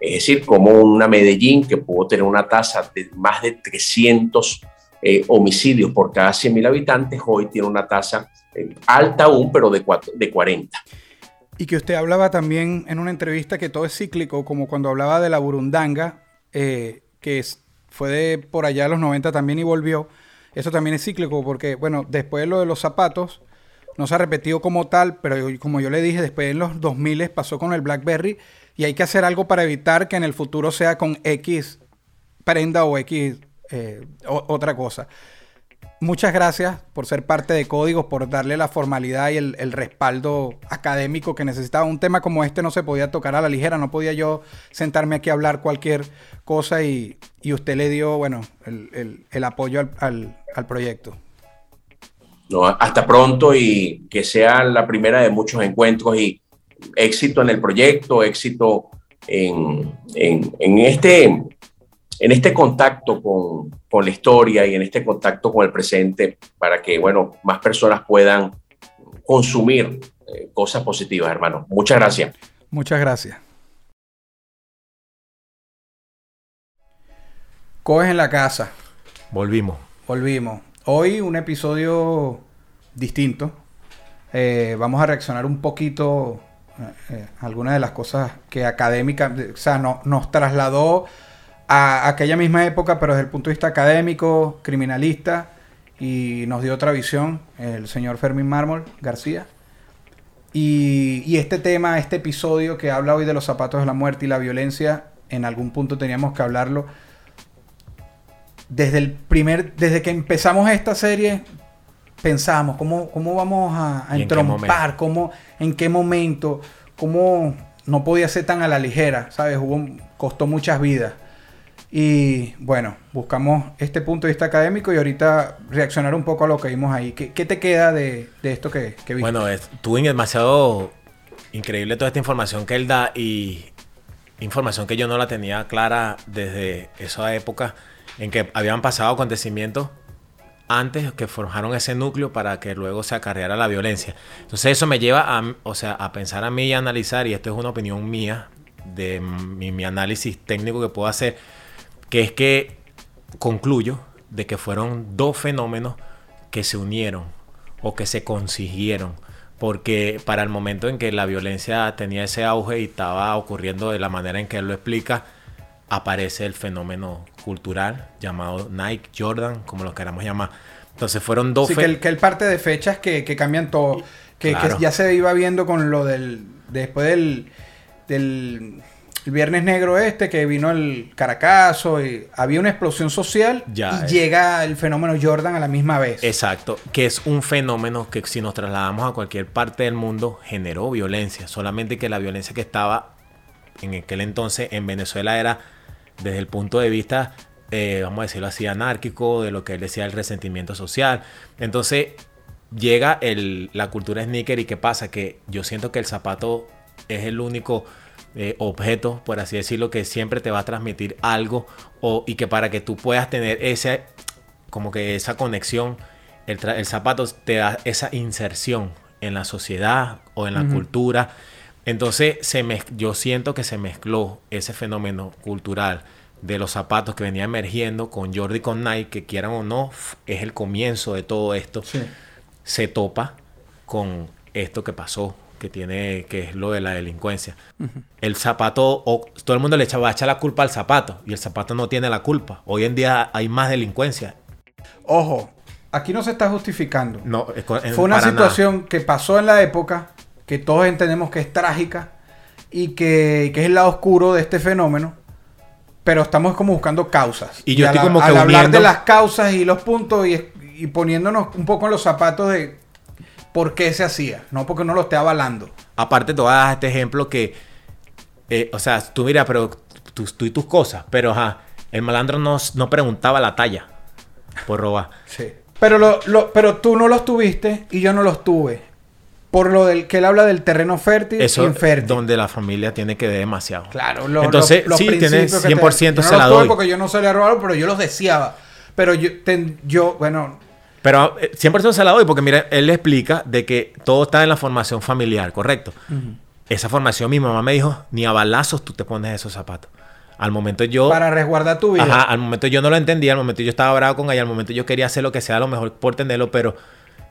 Es decir, como una Medellín que pudo tener una tasa de más de 300 eh, homicidios por cada 100.000 habitantes, hoy tiene una tasa eh, alta aún, pero de, de 40. Y que usted hablaba también en una entrevista que todo es cíclico, como cuando hablaba de la burundanga, eh, que es, fue de por allá a los 90 también y volvió. Eso también es cíclico porque, bueno, después de lo de los zapatos, no se ha repetido como tal, pero como yo le dije, después en los 2000 pasó con el BlackBerry y hay que hacer algo para evitar que en el futuro sea con X prenda o X eh, otra cosa. Muchas gracias por ser parte de Códigos, por darle la formalidad y el, respaldo académico que necesitaba. Un tema como este no se podía tocar a la ligera, no podía yo sentarme aquí a hablar cualquier cosa y, usted le dio, bueno, el, apoyo al, proyecto. No, hasta pronto y que sea la primera de muchos encuentros y éxito en el proyecto, éxito en, en este en este contacto con, la historia y en este contacto con el presente para que, bueno, más personas puedan consumir eh, cosas positivas, hermano. Muchas gracias. Muchas gracias. Coges en la casa. Volvimos. Volvimos. Hoy un episodio distinto. Eh, vamos a reaccionar un poquito eh, a algunas de las cosas que académica, o sea, no, nos trasladó a aquella misma época, pero desde el punto de vista académico, criminalista, y nos dio otra visión el señor Fermín Mármol García. Y, este tema, este episodio que habla hoy de los zapatos de la muerte y la violencia, en algún punto teníamos que hablarlo. Desde el primer, desde que empezamos esta serie, pensábamos cómo, cómo vamos a, a entrompar, cómo, en qué momento, cómo no podía ser tan a la ligera, ¿sabes? Hubo, costó muchas vidas. Y bueno, buscamos este punto de vista académico y ahorita reaccionar un poco a lo que vimos ahí. ¿Qué, te queda de, esto que, que viste? Bueno, es, demasiado increíble toda esta información que él da y información que yo no la tenía clara desde esa época en que habían pasado acontecimientos antes que forjaron ese núcleo para que luego se acarreara la violencia. Entonces eso me lleva a, o sea, a pensar a mí y a analizar, y esto es una opinión mía, de mi análisis técnico que puedo hacer que es que concluyo de que fueron dos fenómenos que se unieron o que se consiguieron. Porque para el momento en que la violencia tenía ese auge y estaba ocurriendo de la manera en que él lo explica, aparece el fenómeno cultural llamado Nike, Jordan, como lo queramos llamar. Entonces fueron dos... Sí, que, el, que parte de fechas que, cambian todo. Que, que, ya se iba viendo con lo del... Después del... del el Viernes Negro este, que vino el Caracazo, y había una explosión social y eh. llega el fenómeno Jordan a la misma vez. Exacto, que es un fenómeno que si nos trasladamos a cualquier parte del mundo generó violencia, solamente que la violencia que estaba en aquel entonces en Venezuela era desde el punto de vista, eh, vamos a decirlo así, anárquico, de lo que él decía el resentimiento social. Entonces llega el, la cultura sneaker y ¿qué pasa? Que yo siento que el zapato es el único eh, objeto, por así decirlo, que siempre te va a transmitir algo o, y que para que tú puedas tener ese, como que esa conexión, el, zapato te da esa inserción en la sociedad o en la cultura. Entonces se yo siento que se mezcló ese fenómeno cultural de los zapatos que venía emergiendo con Jordi con Nike, que quieran o no, es el comienzo de todo esto. Se topa con esto que pasó que tiene, que es lo de la delincuencia. El zapato, o, todo el mundo le echa, va a echar la culpa al zapato y el zapato no tiene la culpa. Hoy en día hay más delincuencia. Ojo, aquí no se está justificando. No, Fue una situación que pasó en la época, que todos entendemos que es trágica y que, que es el lado oscuro de este fenómeno pero estamos como buscando causas. Y yo estoy como que al hablar de las causas y los puntos y, y, poniéndonos un poco en los zapatos de por qué se hacía, no porque no lo esté avalando. Aparte, te voy a dar este ejemplo que, eh, o sea, tú mira, pero tú, y tus cosas, pero ajá, el malandro no, no preguntaba la talla por robar. Sí. Pero, lo, pero tú no los tuviste y yo no los tuve. Por lo del que él habla del terreno fértil Eso, y infértil. donde la familia tiene que ver demasiado. Claro, Entonces, sí, tiene 100% se la doy. porque yo no se le robaron, pero yo los deseaba. Pero yo, yo bueno, pero 100% eh, se la doy porque, mira, él le explica de que todo está en la formación familiar, ¿correcto? Esa formación, mi mamá me dijo, ni a balazos tú te pones esos zapatos. Al momento yo... Para resguardar tu vida. Ajá, al momento yo no lo entendía, al momento yo estaba bravo con ella, al momento yo quería hacer lo que sea lo mejor por tenerlo, pero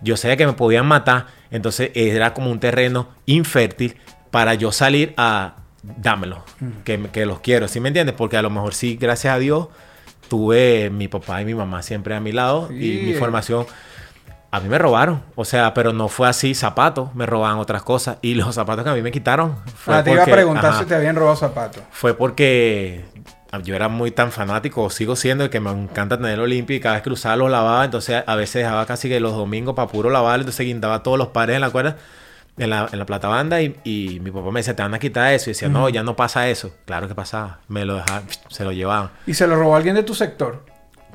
yo sabía que me podían matar, entonces era como un terreno infértil para yo salir a dámelo, que, que los quiero, ¿sí me entiendes? Porque a lo mejor sí, gracias a Dios tuve mi papá y mi mamá siempre a mi lado y mi formación. A mí me robaron, o sea, pero no fue así zapatos, me robaban otras cosas. Y los zapatos que a mí me quitaron. Fue ah, te iba a preguntar si te habían robado zapatos. Fue porque yo era muy tan fanático, sigo siendo, que me encanta tenerlo limpio y cada vez que lo usaba lo lavaba, entonces a veces dejaba casi que los domingos para puro lavar, entonces guindaba todos los pares en la cuerda, en la, en la platabanda y, y mi papá me decía, te van a quitar eso y decía, no, ya no pasa eso. Claro que pasaba, me lo dejaba, se lo llevaban. ¿Y se lo robó alguien de tu sector?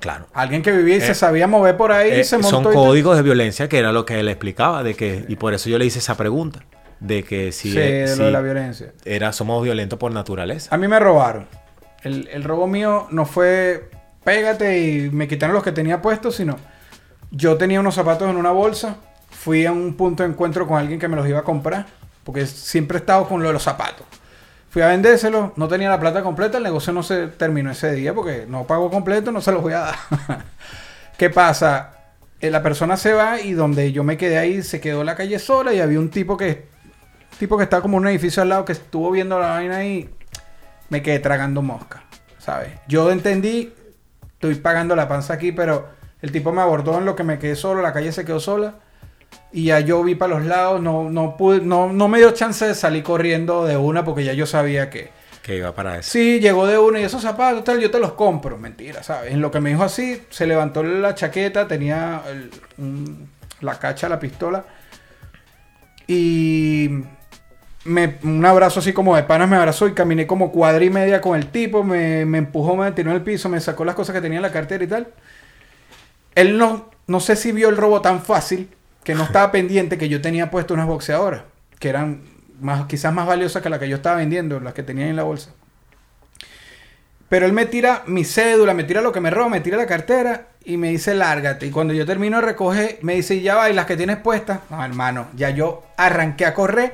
Claro. Alguien que vivía y se Eh, sabía mover por ahí y Eh, se montó. son te- códigos de violencia que era lo que él explicaba, de que, y por eso yo le hice esa pregunta, de que si, Sí, eh, de si lo de la violencia. era, somos violentos por naturaleza. A mí me robaron. El, el robo mío no fue pégate y me quitaron los que tenía puestos, sino yo tenía unos zapatos en una bolsa, fui a un punto de encuentro con alguien que me los iba a comprar, porque siempre he estado con lo de los zapatos. Fui a vendérselos, no tenía la plata completa, el negocio no se terminó ese día porque no pagó completo, no se los voy a dar. ¿Qué pasa? Eh, la persona se va y donde yo me quedé ahí se quedó la calle sola y había un tipo que tipo que estaba como un edificio al lado que estuvo viendo la vaina ahí me quedé tragando mosca, ¿sabes? Yo entendí, estoy pagando la panza aquí, pero el tipo me abordó en lo que me quedé solo, la calle se quedó sola. Y ya yo vi para los lados, no, no pude, no, no me dio chance de salir corriendo de una porque ya yo sabía que. Que iba para eso. Sí, llegó de una y esos zapatos, tal, yo te los compro. Mentira, ¿sabes? En lo que me dijo así, se levantó la chaqueta, tenía el- un- la cacha, la pistola. Y me, un abrazo así como de panas me abrazó y caminé como cuadra y media con el tipo, me, me empujó, me tiró en el piso, me sacó las cosas que tenía en la cartera y tal. Él no, no sé si vio el robo tan fácil que no estaba pendiente que yo tenía puesto unas boxeadoras, que eran más, quizás más valiosas que las que yo estaba vendiendo, las que tenía en la bolsa. Pero él me tira mi cédula, me tira lo que me roba, me tira la cartera y me dice lárgate. Y cuando yo termino de recoger, me dice, ya va, y las que tienes puestas. No, hermano, ya yo arranqué a correr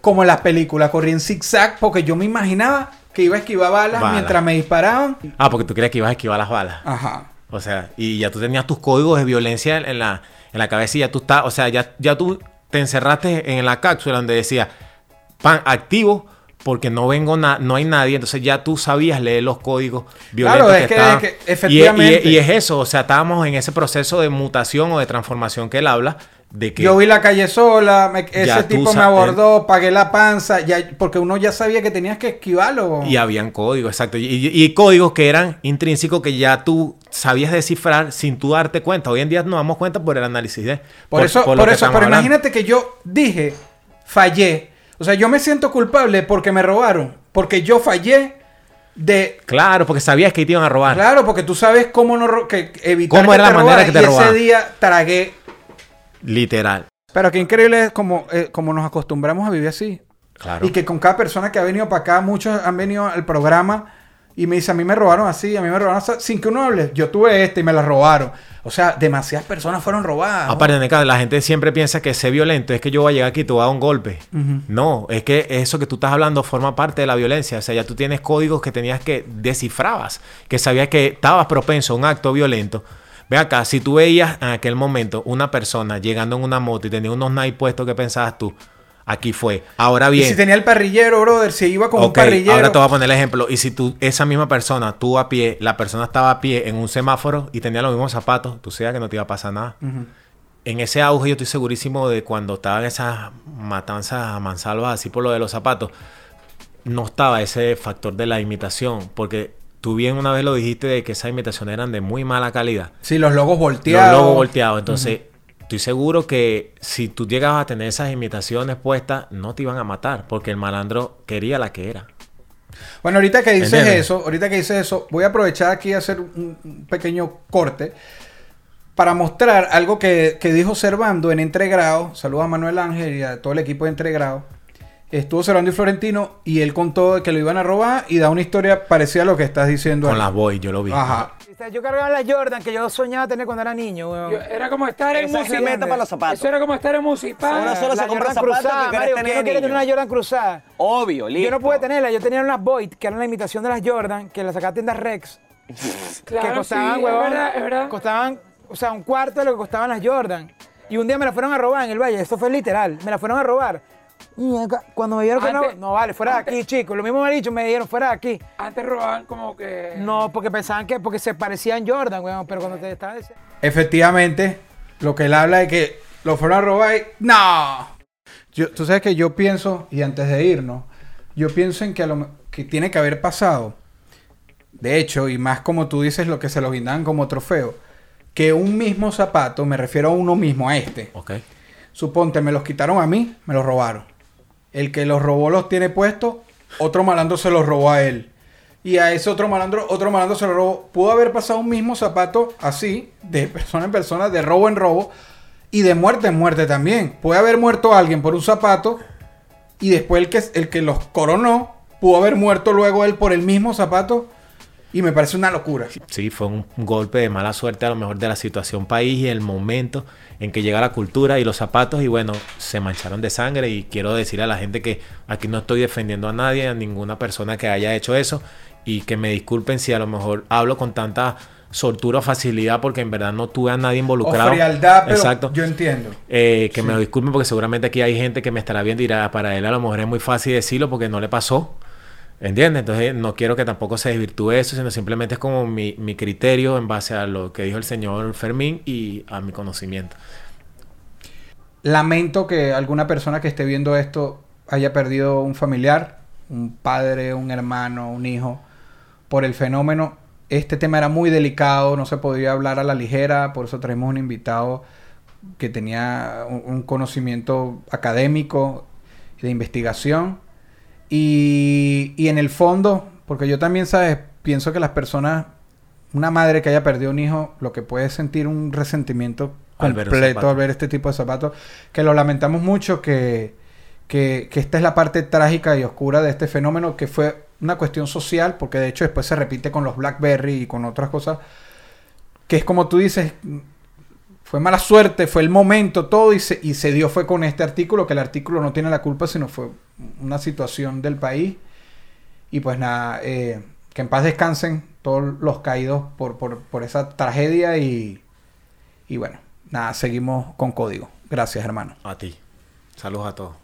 como en las películas, corrí en zigzag porque yo me imaginaba que iba a esquivar balas, Balas. mientras me disparaban. Ah, porque tú creías que ibas a esquivar las balas. Ajá. O sea, y ya tú tenías tus códigos de violencia en, en la, en la cabeza y ya tú estás, o sea, ya, ya tú te encerraste en la cápsula donde decía, pan activo, porque no vengo na- no hay nadie, entonces ya tú sabías leer los códigos violentos Claro, es que- estaban. es que Y- y- efectivamente. Y, es eso, o sea, estábamos en ese proceso de mutación o de transformación que él habla, de que Yo vi la calle sola, me- ese tipo me abordó, pagué la panza, ya, porque uno ya sabía que tenías que esquivarlo. Y habían códigos, exacto. Y, y- y códigos que eran intrínsecos que ya tú sabías descifrar sin tú darte cuenta. Hoy en día nos damos cuenta por el análisis de... Por, eso, por eso, pero hablando. imagínate que yo dije, fallé. O sea, yo me siento culpable porque me robaron. Porque yo fallé de. Claro, porque sabías que te iban a robar. Claro, porque tú sabes cómo no que evitar ¿Cómo que era te la manera robaran, que te y ese día tragué. Literal. Pero qué increíble es como, eh, como nos acostumbramos a vivir así. Claro. Y que con cada persona que ha venido para acá, muchos han venido al programa y me dice, a mí me robaron así, a mí me robaron así, sin que uno hable. Yo tuve este y me la robaron. O sea, demasiadas personas fueron robadas. ¿no? Aparte, Neca, la gente siempre piensa que ser violento es que yo voy a llegar aquí y te voy a dar un golpe. No, es que eso que tú estás hablando forma parte de la violencia. O sea, ya tú tienes códigos que tenías que descifrabas, que sabías que estabas propenso a un acto violento. Ve acá, si tú veías en aquel momento una persona llegando en una moto y tenía unos naipes puestos, ¿qué pensabas tú? Aquí fue. Ahora Y bien. si tenía el parrillero, brother, si iba con un parrillero. ahora te voy a poner el ejemplo. Y si tú, esa misma persona, tú a pie, la persona estaba a pie en un semáforo y tenía los mismos zapatos, tú sabes que no te iba a pasar nada. En ese auge, yo estoy segurísimo de cuando estaban esas matanzas a mansalvas así por lo de los zapatos, no estaba ese factor de la imitación. Porque tú bien una vez lo dijiste de que esas imitaciones eran de muy mala calidad. Sí, los logos volteados. Los logos volteados. Entonces, estoy seguro que si tú llegabas a tener esas imitaciones puestas, no te iban a matar. Porque el malandro quería la que era. Bueno, ahorita que dices ¿Entiendes? eso, ahorita que dices eso, voy a aprovechar aquí a hacer un un pequeño corte para mostrar algo que, que dijo Servando en Entregrado. Saludos a Manuel Ángel y a todo el equipo de Entregrado. Estuvo Servando y Florentino y él contó que lo iban a robar y da una historia parecida a lo que estás diciendo. Con ahí. las boy, yo lo vi. Ajá. Yo cargaba la Jordan que yo soñaba tener cuando era niño, weón. Yo- era como estar en música. para los zapatos. Eso era como estar en música. Ahora solo la se compra Jordan zapatos cruzada, que Mario, tener ¿quién no quiere tener una Jordan cruzada? Obvio, listo. Yo no pude tenerla, yo tenía unas Void, que eran la imitación de las Jordan, que las sacaba a tiendas Rex, Claro, que costaban, sí, huevón, Es verdad, es verdad. costaban, o sea, un cuarto de lo que costaban las Jordan. Y un día me la fueron a robar en el valle, esto fue literal, me la fueron a robar. Y acá, cuando me dieron que Antes- no, no vale, fuera de aquí, chicos. Lo mismo me han dicho, me dijeron, fuera de aquí. Antes robaban como que. No, porque pensaban que, porque se parecían Jordan, weón, pero cuando te estaba diciendo... Efectivamente, lo que él habla de que lo fueron a robar y... ¡No! Yo, tú sabes que yo pienso, y antes de irnos, yo pienso en que, a lo que tiene que haber pasado de hecho, y más como tú dices, lo que se lo guindaban como trofeo, que un mismo zapato, me refiero a uno mismo, a este. Ok. Suponte, me los quitaron a mí, me los robaron. El que los robó los tiene puestos, otro malandro se los robó a él. Y a ese otro malandro, otro malandro se lo robó. Pudo haber pasado un mismo zapato así, de persona en persona, de robo en robo, y de muerte en muerte también. Puede haber muerto alguien por un zapato, y después el que, el que los coronó, pudo haber muerto luego él por el mismo zapato. Y me parece una locura. Sí, fue un golpe de mala suerte a lo mejor de la situación país y el momento en que llega la cultura y los zapatos y bueno, se mancharon de sangre y quiero decirle a la gente que aquí no estoy defendiendo a nadie, a ninguna persona que haya hecho eso y que me disculpen si a lo mejor hablo con tanta soltura o facilidad porque en verdad no tuve a nadie involucrado. O frialdad, pero Exacto. yo entiendo. Eh, que me lo disculpen porque seguramente aquí hay gente que me estará viendo y dirá, para él a lo mejor es muy fácil decirlo porque no le pasó. ¿Entiendes? Entonces no quiero que tampoco se desvirtúe eso, sino simplemente es como mi, mi criterio en base a lo que dijo el señor Fermín y a mi conocimiento. Lamento que alguna persona que esté viendo esto haya perdido un familiar, un padre, un hermano, un hijo, por el fenómeno. Este tema era muy delicado, no se podía hablar a la ligera, por eso traemos un invitado que tenía un, un conocimiento académico de investigación. Y, y en el fondo, porque yo también, ¿sabes? Pienso que las personas, una madre que haya perdido un hijo, lo que puede sentir un resentimiento Al completo al ver este tipo de zapatos, que lo lamentamos mucho, que, que, que esta es la parte trágica y oscura de este fenómeno, que fue una cuestión social, porque de hecho después se repite con los Blackberry y con otras cosas, que es como tú dices, fue mala suerte, fue el momento, todo, y se, y se dio fue con este artículo, que el artículo no tiene la culpa, sino fue una situación del país. Y pues nada, eh, que en paz descansen todos los caídos por, por, por esa tragedia y, y bueno, nada, seguimos con código. Gracias, hermano. A ti. Saludos a todos.